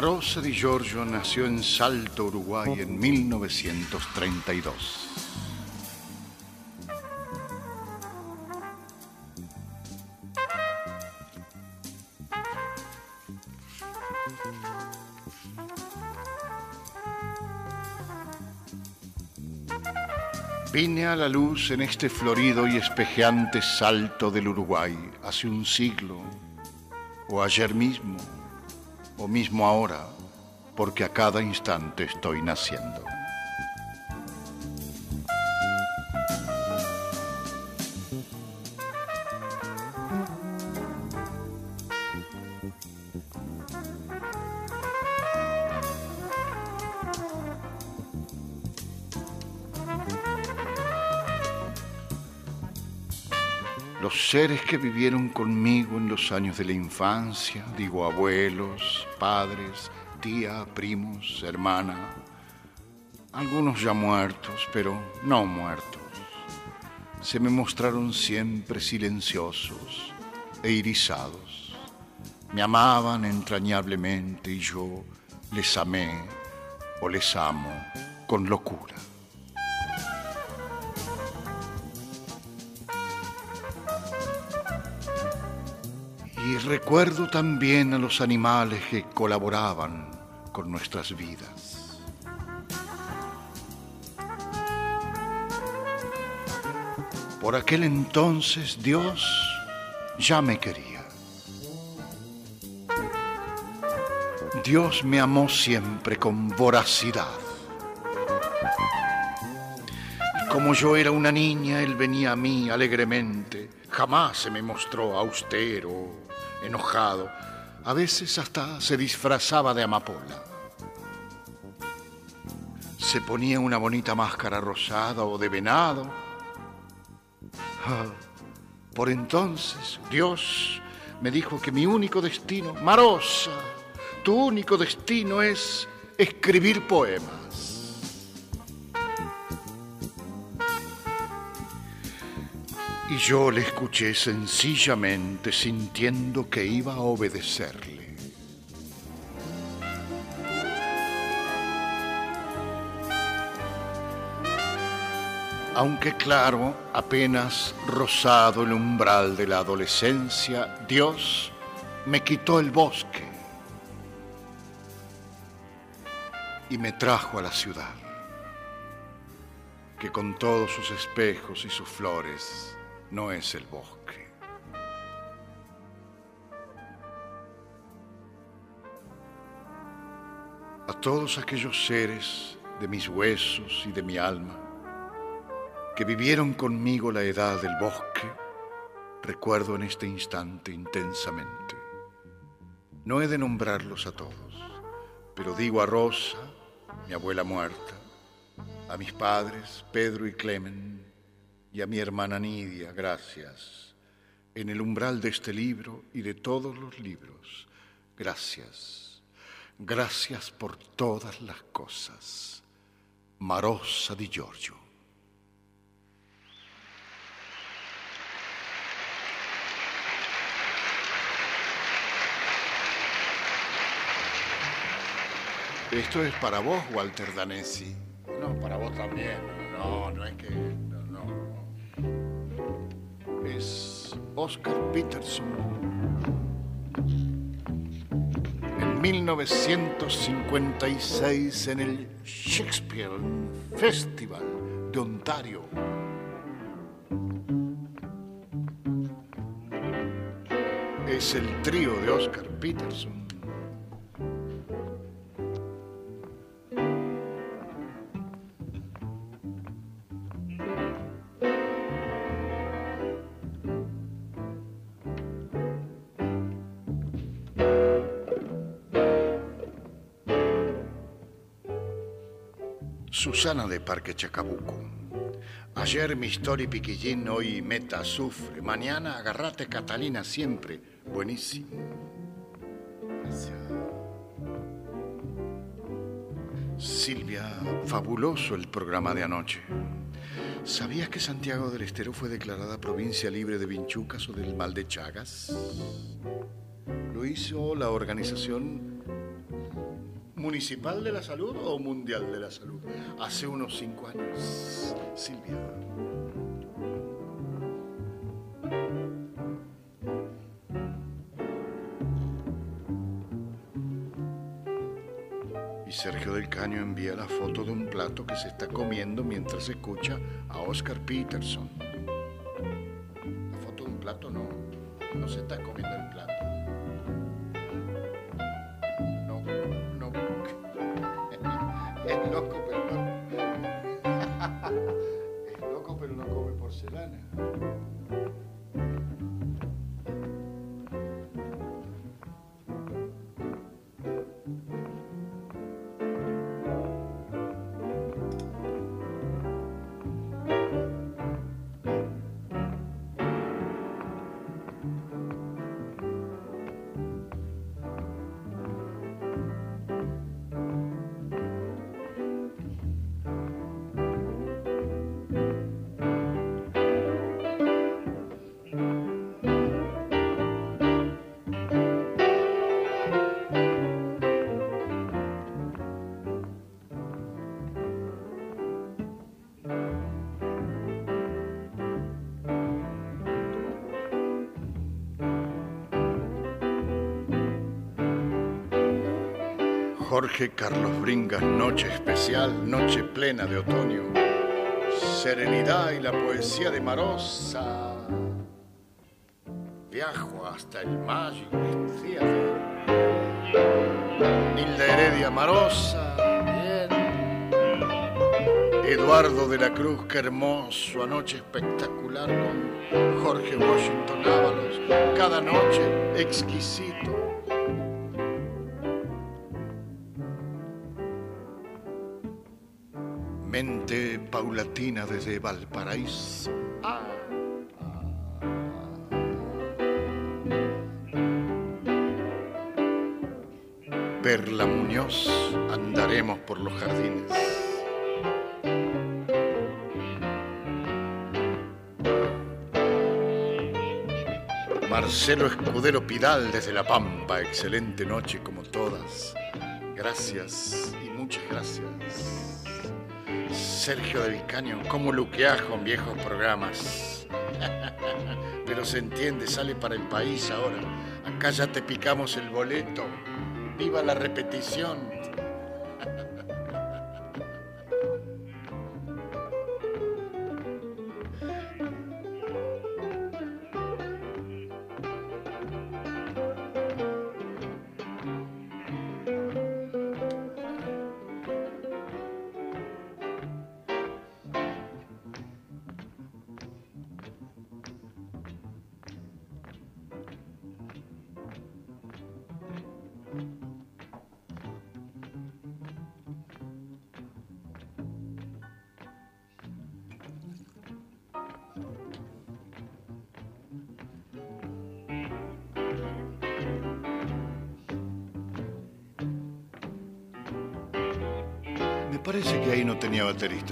Rosa Di Giorgio nació en Salto, Uruguay, en 1932. Vine a la luz en este florido y espejeante salto del Uruguay hace un siglo o ayer mismo o mismo ahora, porque a cada instante estoy naciendo. Seres que vivieron conmigo en los años de la infancia, digo abuelos, padres, tía, primos, hermana, algunos ya muertos, pero no muertos, se me mostraron siempre silenciosos e irisados. Me amaban entrañablemente y yo les amé o les amo con locura. Y recuerdo también a los animales que colaboraban con nuestras vidas. Por aquel entonces Dios ya me quería. Dios me amó siempre con voracidad. Y como yo era una niña, Él venía a mí alegremente. Jamás se me mostró austero, enojado. A veces hasta se disfrazaba de amapola. Se ponía una bonita máscara rosada o de venado. Ah, por entonces Dios me dijo que mi único destino, Marosa, tu único destino es escribir poemas. Y yo le escuché sencillamente sintiendo que iba a obedecerle. Aunque claro, apenas rozado el umbral de la adolescencia, Dios me quitó el bosque y me trajo a la ciudad, que con todos sus espejos y sus flores no es el bosque. A todos aquellos seres de mis huesos y de mi alma que vivieron conmigo la edad del bosque, recuerdo en este instante intensamente. No he de nombrarlos a todos, pero digo a Rosa, mi abuela muerta, a mis padres, Pedro y Clemen, y a mi hermana Nidia, gracias, en el umbral de este libro y de todos los libros, gracias, gracias por todas las cosas. Marosa di Giorgio. ¿Esto es para vos, Walter Danesi? No, para vos también. No, no es que. Es Oscar Peterson. En 1956 en el Shakespeare Festival de Ontario. Es el trío de Oscar Peterson. Susana de Parque Chacabuco. Ayer mi story piquillín, hoy meta sufre. Mañana agarrate Catalina siempre. Buenísimo. Silvia, fabuloso el programa de anoche. ¿Sabías que Santiago del Estero fue declarada provincia libre de vinchucas o del mal de Chagas? Lo hizo la organización municipal de la salud o mundial de la salud. Hace unos cinco años, Silvia. Y Sergio del Caño envía la foto de un plato que se está comiendo mientras escucha a Oscar Peterson. La foto de un plato no, no se está comiendo Jorge Carlos Bringas, noche especial, noche plena de otoño, serenidad y la poesía de Marosa. Viajo hasta el Magic Theater. Nilda Heredia Marosa, bien. Eduardo de la Cruz, qué hermoso, anoche espectacular con Jorge Washington Ábalos, cada noche exquisito. Paulatina desde Valparaíso. Ah, Perla Muñoz, andaremos por los jardines. Marcelo Escudero Pidal desde La Pampa, excelente noche como todas. Gracias y muchas gracias. Sergio del Caño, ¿cómo luqueás con viejos programas? Pero se entiende, sale para el país ahora. Acá ya te picamos el boleto. Viva la repetición.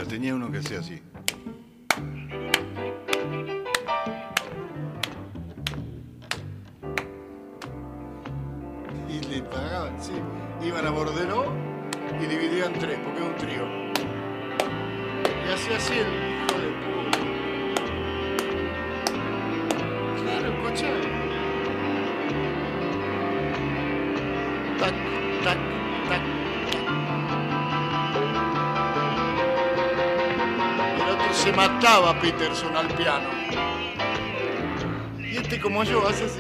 Tenía uno que hacía así. Se mataba Peterson al piano. Y este como yo hace así.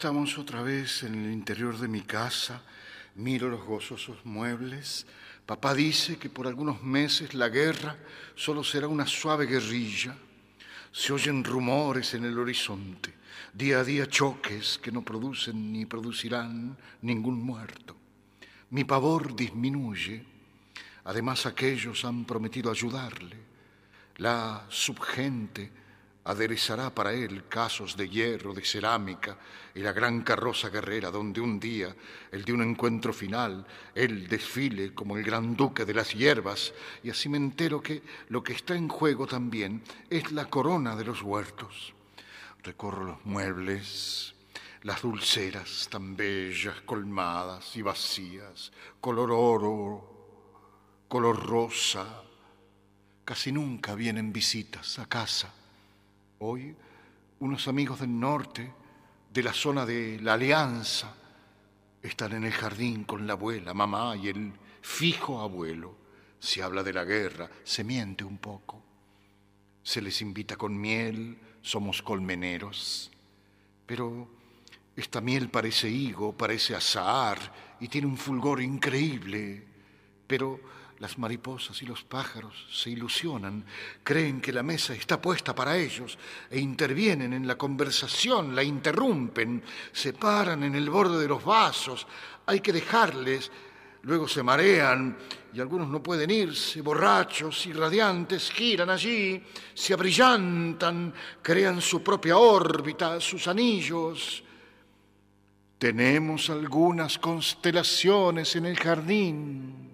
Estamos otra vez en el interior de mi casa. Miro los gozosos muebles. Papá dice que por algunos meses la guerra solo será una suave guerrilla. Se oyen rumores en el horizonte, día a día choques que no producen ni producirán ningún muerto. Mi pavor disminuye. Además aquellos han prometido ayudarle. La subgente aderezará para él casos de hierro, de cerámica y la gran carroza guerrera donde un día, el de un encuentro final, él desfile como el gran duque de las hierbas y así me entero que lo que está en juego también es la corona de los huertos. Recorro los muebles, las dulceras tan bellas, colmadas y vacías, color oro, color rosa. Casi nunca vienen visitas a casa. Hoy unos amigos del norte, de la zona de la Alianza, están en el jardín con la abuela, mamá y el fijo abuelo. Se habla de la guerra, se miente un poco. Se les invita con miel, somos colmeneros. Pero esta miel parece higo, parece azahar y tiene un fulgor increíble. Pero las mariposas y los pájaros se ilusionan, creen que la mesa está puesta para ellos e intervienen en la conversación, la interrumpen, se paran en el borde de los vasos, hay que dejarles, luego se marean y algunos no pueden irse, borrachos y radiantes, giran allí, se abrillantan, crean su propia órbita, sus anillos. Tenemos algunas constelaciones en el jardín.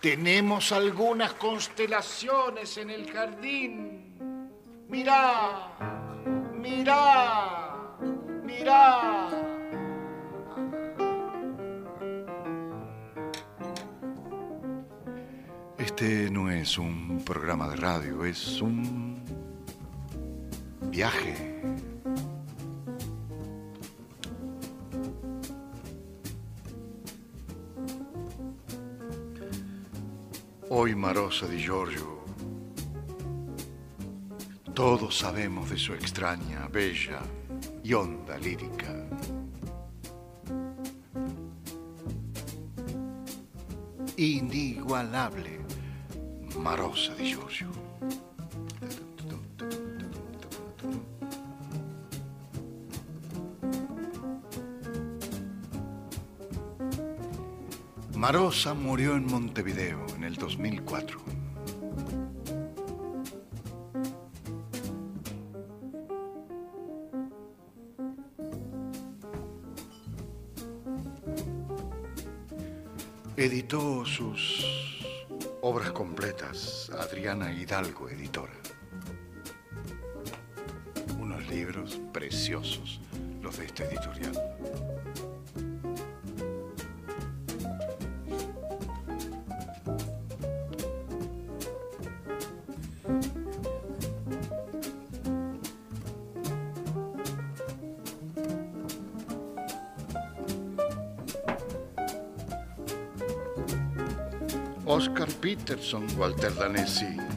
Tenemos algunas constelaciones en el jardín. Mirá, mirá, mirá. Este no es un programa de radio, es un viaje. Hoy Marosa di Giorgio, todos sabemos de su extraña, bella y honda lírica. Inigualable Marosa di Giorgio. Marosa murió en Montevideo en el 2004. Editó sus obras completas Adriana Hidalgo, editora. Unos libros preciosos, los de esta editorial. Walter Danesi.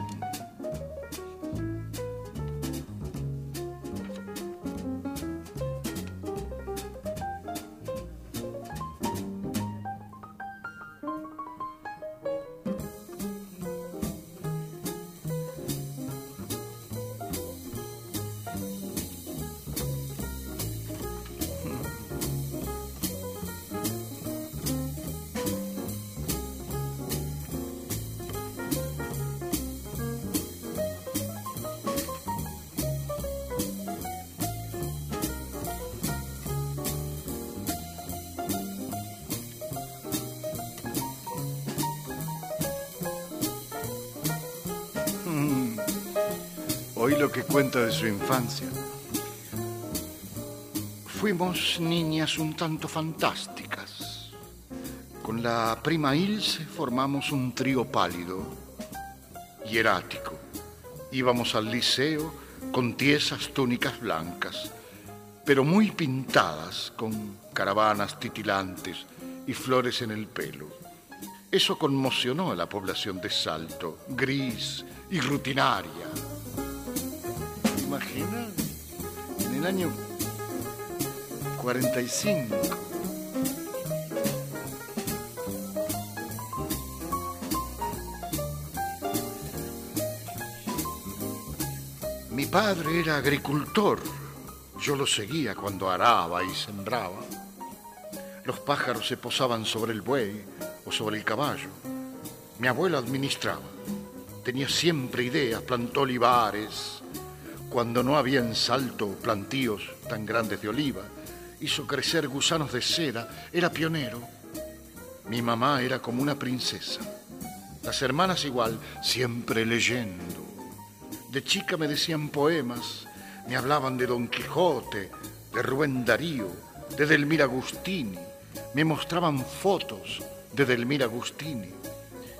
Cuenta de su infancia. Fuimos niñas un tanto fantásticas. Con la prima Ilse formamos un trío pálido, hierático. Íbamos al liceo con tiesas túnicas blancas, pero muy pintadas con caravanas titilantes y flores en el pelo. Eso conmocionó a la población de Salto, gris y rutinaria. El año 45. Mi padre era agricultor. Yo lo seguía cuando araba y sembraba. Los pájaros se posaban sobre el buey o sobre el caballo. Mi abuelo administraba. Tenía siempre ideas, plantó olivares. Cuando no había en salto plantíos tan grandes de oliva, hizo crecer gusanos de seda. Era pionero. Mi mamá era como una princesa. Las hermanas igual, siempre leyendo. De chica me decían poemas, me hablaban de Don Quijote, de Rubén Darío, de Delmira Agustini, me mostraban fotos de Delmira Agustini.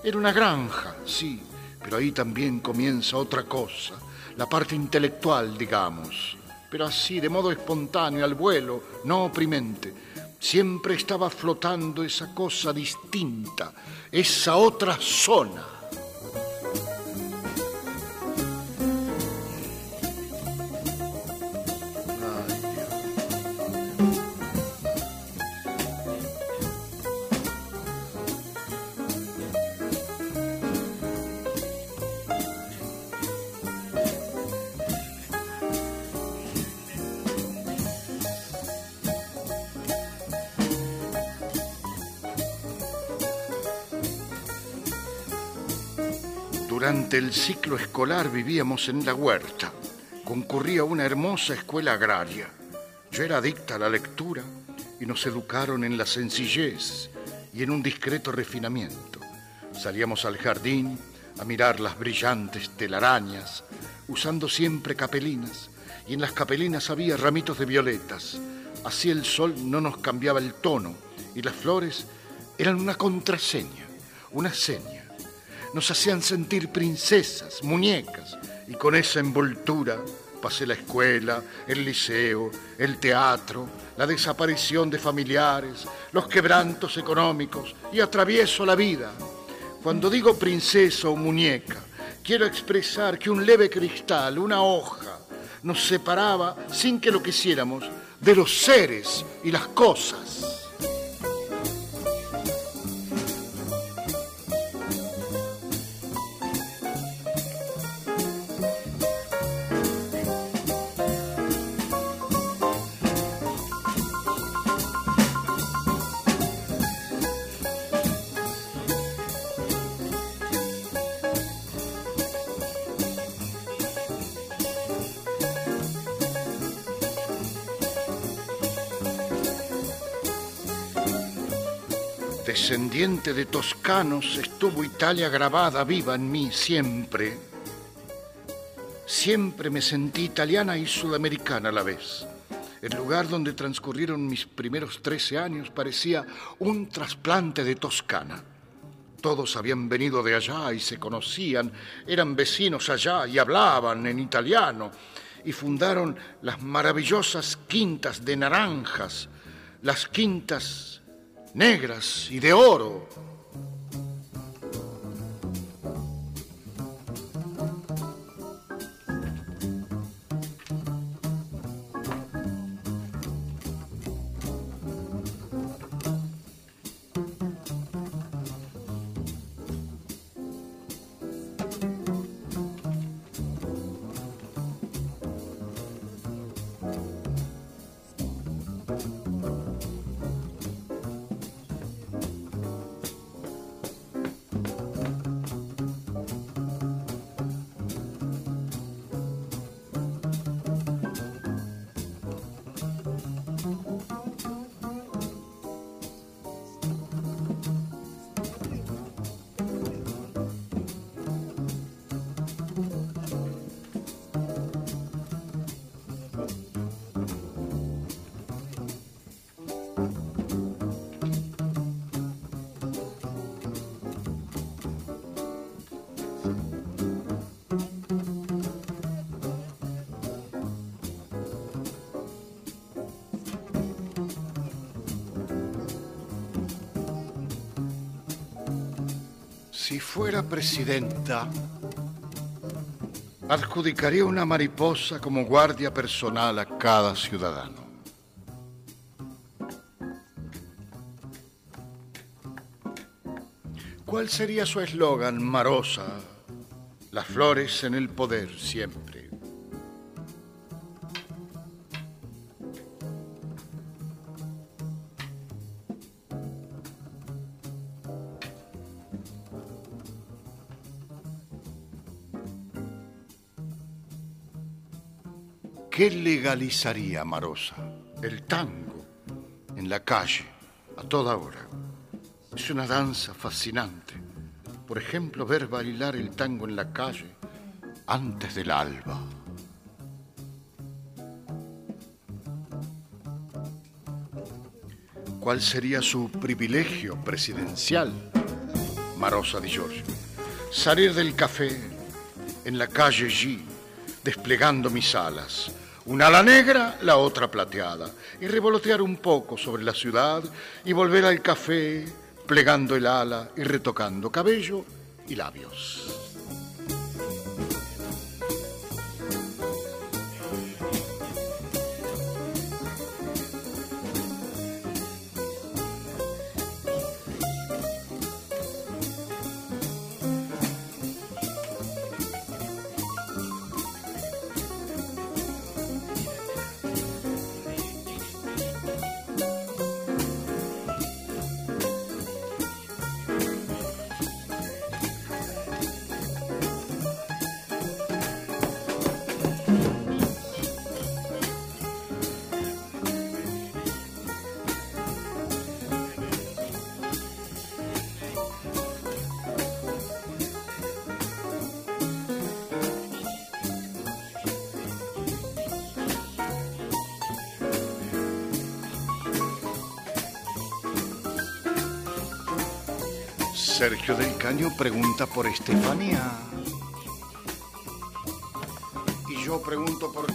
Era una granja, sí, pero ahí también comienza otra cosa, la parte intelectual, digamos, pero así, de modo espontáneo, al vuelo, no oprimente. Siempre estaba flotando esa cosa distinta, esa otra zona. Durante el ciclo escolar vivíamos en la huerta. Concurría una hermosa escuela agraria. Yo era adicta a la lectura y nos educaron en la sencillez y en un discreto refinamiento. Salíamos al jardín a mirar las brillantes telarañas, usando siempre capelinas, y en las capelinas había ramitos de violetas. Así el sol no nos cambiaba el tono y las flores eran una contraseña, una seña nos hacían sentir princesas, muñecas, y con esa envoltura pasé la escuela, el liceo, el teatro, la desaparición de familiares, los quebrantos económicos y atravieso la vida. Cuando digo princesa o muñeca, quiero expresar que un leve cristal, una hoja, nos separaba sin que lo quisiéramos de los seres y las cosas. Descendiente de toscanos, estuvo Italia grabada viva en mí siempre. Siempre me sentí italiana y sudamericana a la vez. El lugar donde transcurrieron mis primeros 13 años parecía un trasplante de Toscana. Todos habían venido de allá y se conocían, eran vecinos allá y hablaban en italiano y fundaron las maravillosas quintas de naranjas, las quintas negras y de oro. Presidenta, adjudicaría una mariposa como guardia personal a cada ciudadano. ¿Cuál sería su eslogan, Marosa? Las flores en el poder siempre. ¿Qué legalizaría Marosa? El tango, en la calle, a toda hora. Es una danza fascinante. Por ejemplo, ver bailar el tango en la calle antes del alba. ¿Cuál sería su privilegio presidencial? Marosa Di Giorgio. Salir del café en la calle G, desplegando mis alas. Una ala negra, la otra plateada. Y revolotear un poco sobre la ciudad y volver al café, plegando el ala y retocando cabello y labios. Sergio del Caño pregunta por Estefanía. Y yo pregunto por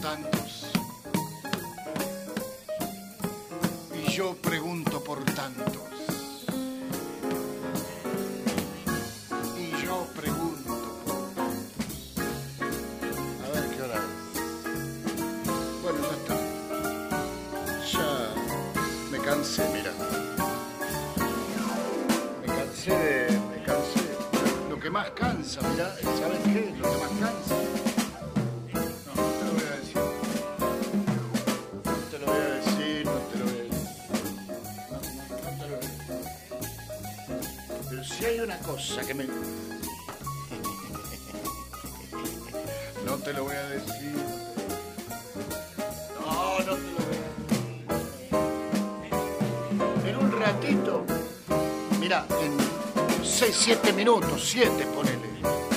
minutos, 7 ponele.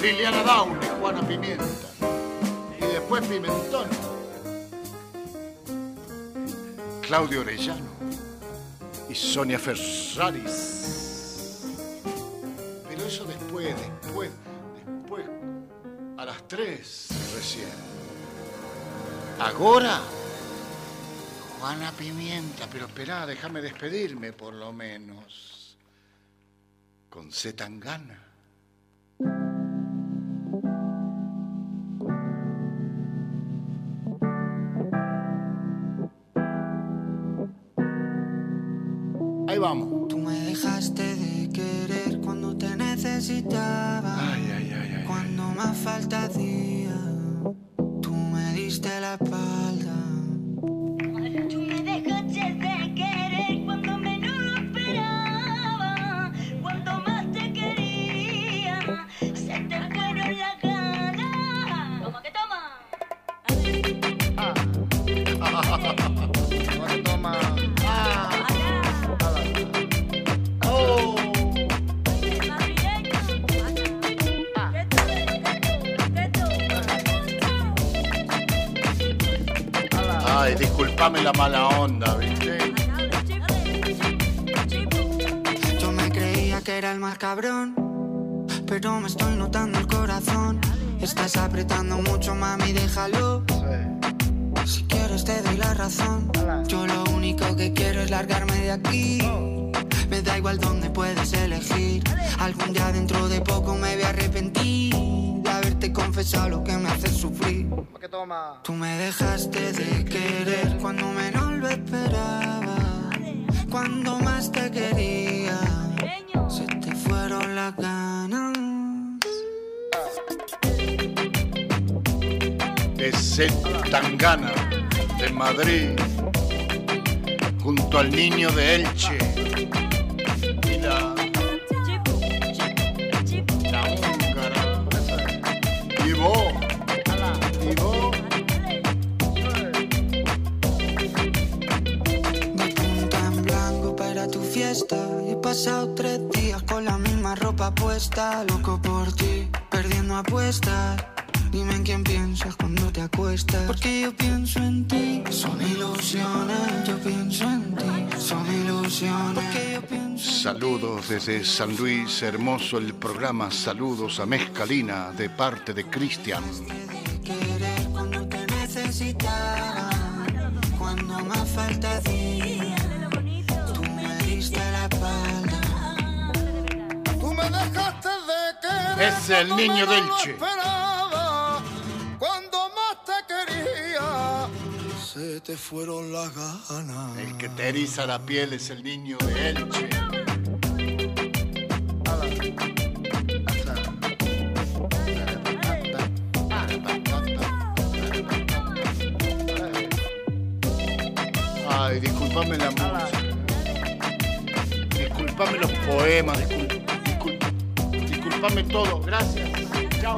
Liliana Daule, Juana Pimienta. Y después Pimentón. Claudio Orellano. Y Sonia Ferraris. Pero eso después, después, después. A las 3 recién. Ahora. Juana Pimienta, pero esperá, déjame despedirme por lo menos. Con C. Tangana. Ahí vamos. Tú me dejaste de querer cuando te necesitaba. Cuando más falta hacía, tú me diste la espalda. Gana de Madrid, junto al niño de Elche. desde San Luis, hermoso el programa. Saludos a Mezcalina de parte de Cristian. Cuando te necesitaba, cuando más falta tú me diste la espalda. Tú me dejaste de querer. Es el niño del Che. Cuando más te quería, se te fueron las ganas. El que te eriza la piel es el niño de Elche. todo. Gracias. Chao.